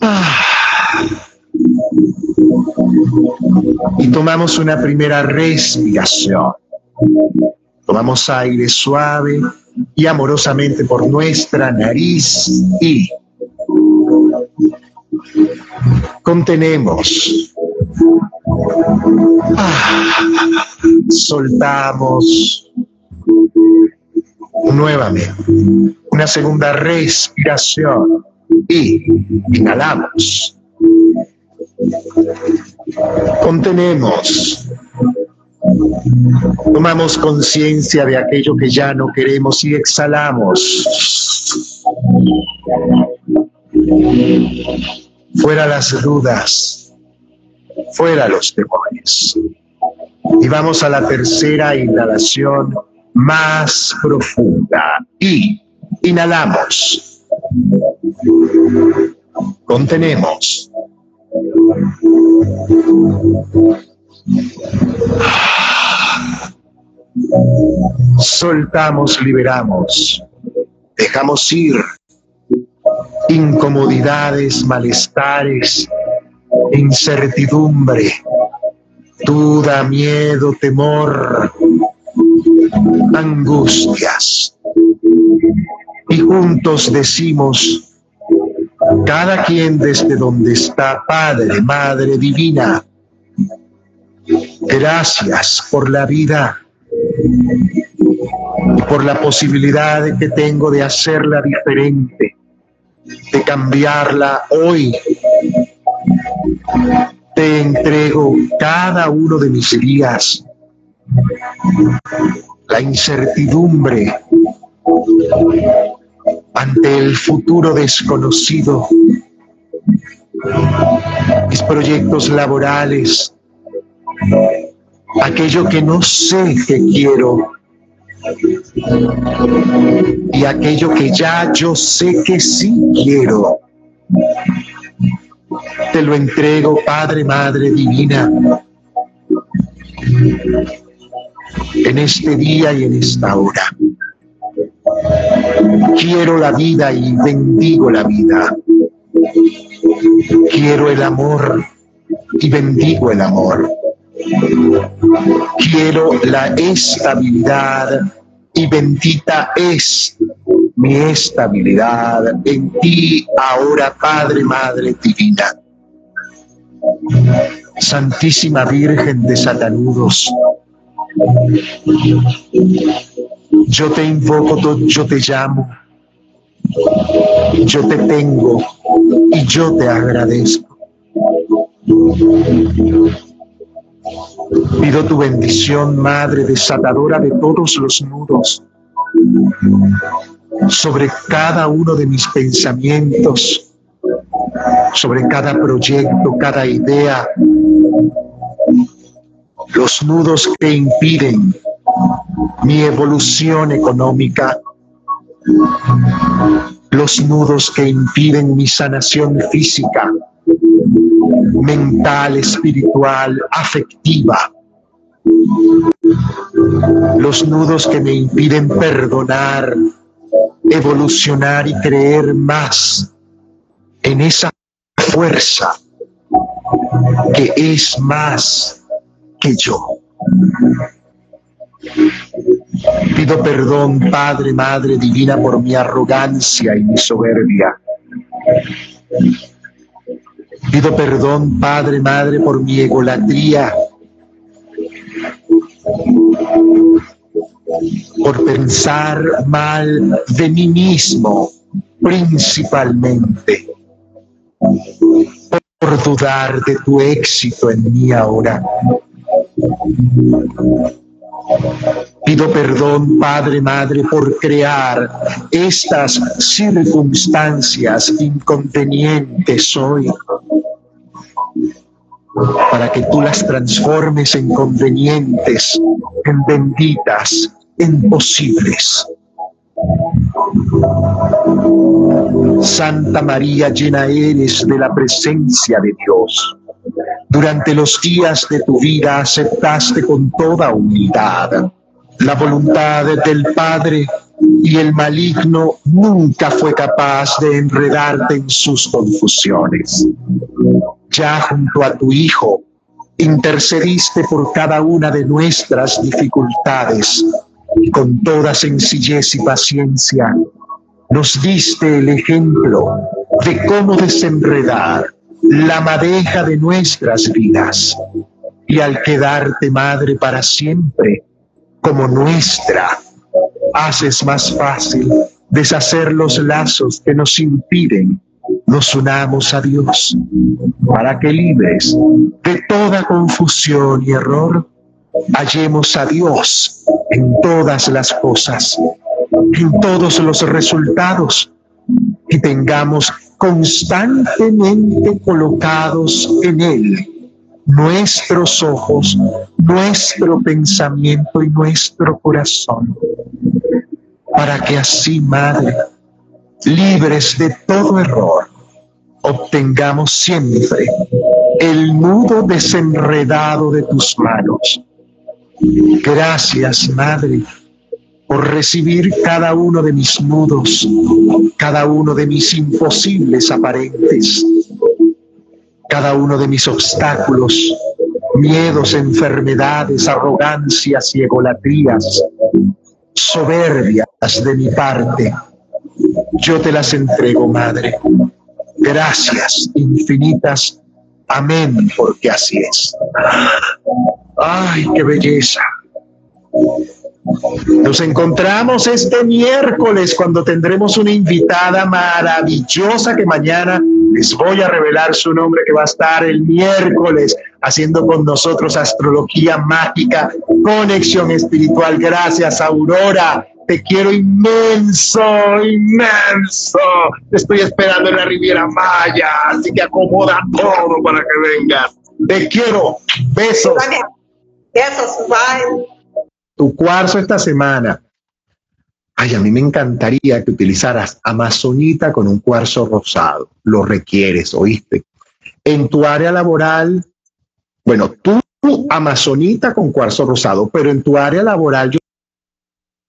Ah. Y tomamos una primera respiración. Tomamos aire suave y amorosamente por nuestra nariz y contenemos. Ah, soltamos nuevamente. Una segunda respiración y inhalamos. Contenemos. Tomamos conciencia de aquello que ya no queremos y exhalamos. Fuera las dudas, fuera los temores. Y vamos a la tercera inhalación más profunda. Y inhalamos. Contenemos. Soltamos, liberamos. Dejamos ir incomodidades, malestares, incertidumbre, duda, miedo, temor, angustias. Y juntos decimos, cada quien desde donde está, Padre, Madre Divina, gracias por la vida y por la posibilidad que tengo de hacerla diferente, de cambiarla hoy. Te entrego cada uno de mis días, la incertidumbre ante el futuro desconocido, mis proyectos laborales, aquello que no sé que quiero y aquello que ya yo sé que sí quiero. Te lo entrego, Padre, Madre Divina, en este día y en esta hora. Quiero la vida y bendigo la vida. Quiero el amor y bendigo el amor. Quiero la estabilidad y bendita es mi estabilidad en ti ahora, Padre, Madre Divina. Santísima Virgen de Satanudos, yo te invoco, yo te llamo, yo te tengo y yo te agradezco. Pido tu bendición, Madre desatadora de todos los nudos, sobre cada uno de mis pensamientos, sobre cada proyecto, cada idea, los nudos que impiden mi evolución económica, los nudos que impiden mi sanación física, mental, espiritual, afectiva. Los nudos que me impiden perdonar, evolucionar y creer más en esa fuerza que es más que yo. Pido perdón, Padre, Madre Divina, por mi arrogancia y mi soberbia. Pido perdón, Padre, Madre, por mi egolatría, por pensar mal de mí mismo, principalmente, por dudar de tu éxito en mí ahora. Pido perdón, Padre, Madre, por crear estas circunstancias inconvenientes hoy, para que tú las transformes en convenientes, en benditas, en posibles. Santa María, llena eres de la presencia de Dios. Durante los días de tu vida aceptaste con toda humildad la voluntad del Padre y el maligno nunca fue capaz de enredarte en sus confusiones. Ya junto a tu Hijo, intercediste por cada una de nuestras dificultades y con toda sencillez y paciencia nos diste el ejemplo de cómo desenredar la madeja de nuestras vidas. Y al quedarte madre para siempre, como nuestra, haces más fácil deshacer los lazos que nos impiden. Nos unamos a Dios para que libres de toda confusión y error, hallemos a Dios en todas las cosas, en todos los resultados que tengamos constantemente colocados en Él nuestros ojos, nuestro pensamiento y nuestro corazón, para que así, Madre, libres de todo error, obtengamos siempre el nudo desenredado de tus manos. Gracias, Madre, por recibir cada uno de mis nudos, cada uno de mis imposibles aparentes, cada uno de mis obstáculos, miedos, enfermedades, arrogancias y egolatrías, soberbias de mi parte. Yo te las entrego, Madre. Gracias infinitas. Amén, porque así es. Ay, qué belleza. Nos encontramos este miércoles cuando tendremos una invitada maravillosa que mañana les voy a revelar su nombre que va a estar el miércoles haciendo con nosotros astrología mágica, conexión espiritual. Gracias, Aurora. Te quiero inmenso, inmenso. Te estoy esperando en la Riviera Maya, así que acomoda todo para que vengas. Te quiero. Besos. Besos, bye tu cuarzo esta semana. Ay, a mí me encantaría que utilizaras amazonita con un cuarzo rosado. Lo requieres, ¿oíste? En tu área laboral, bueno, tú amazonita con cuarzo rosado, pero en tu área laboral yo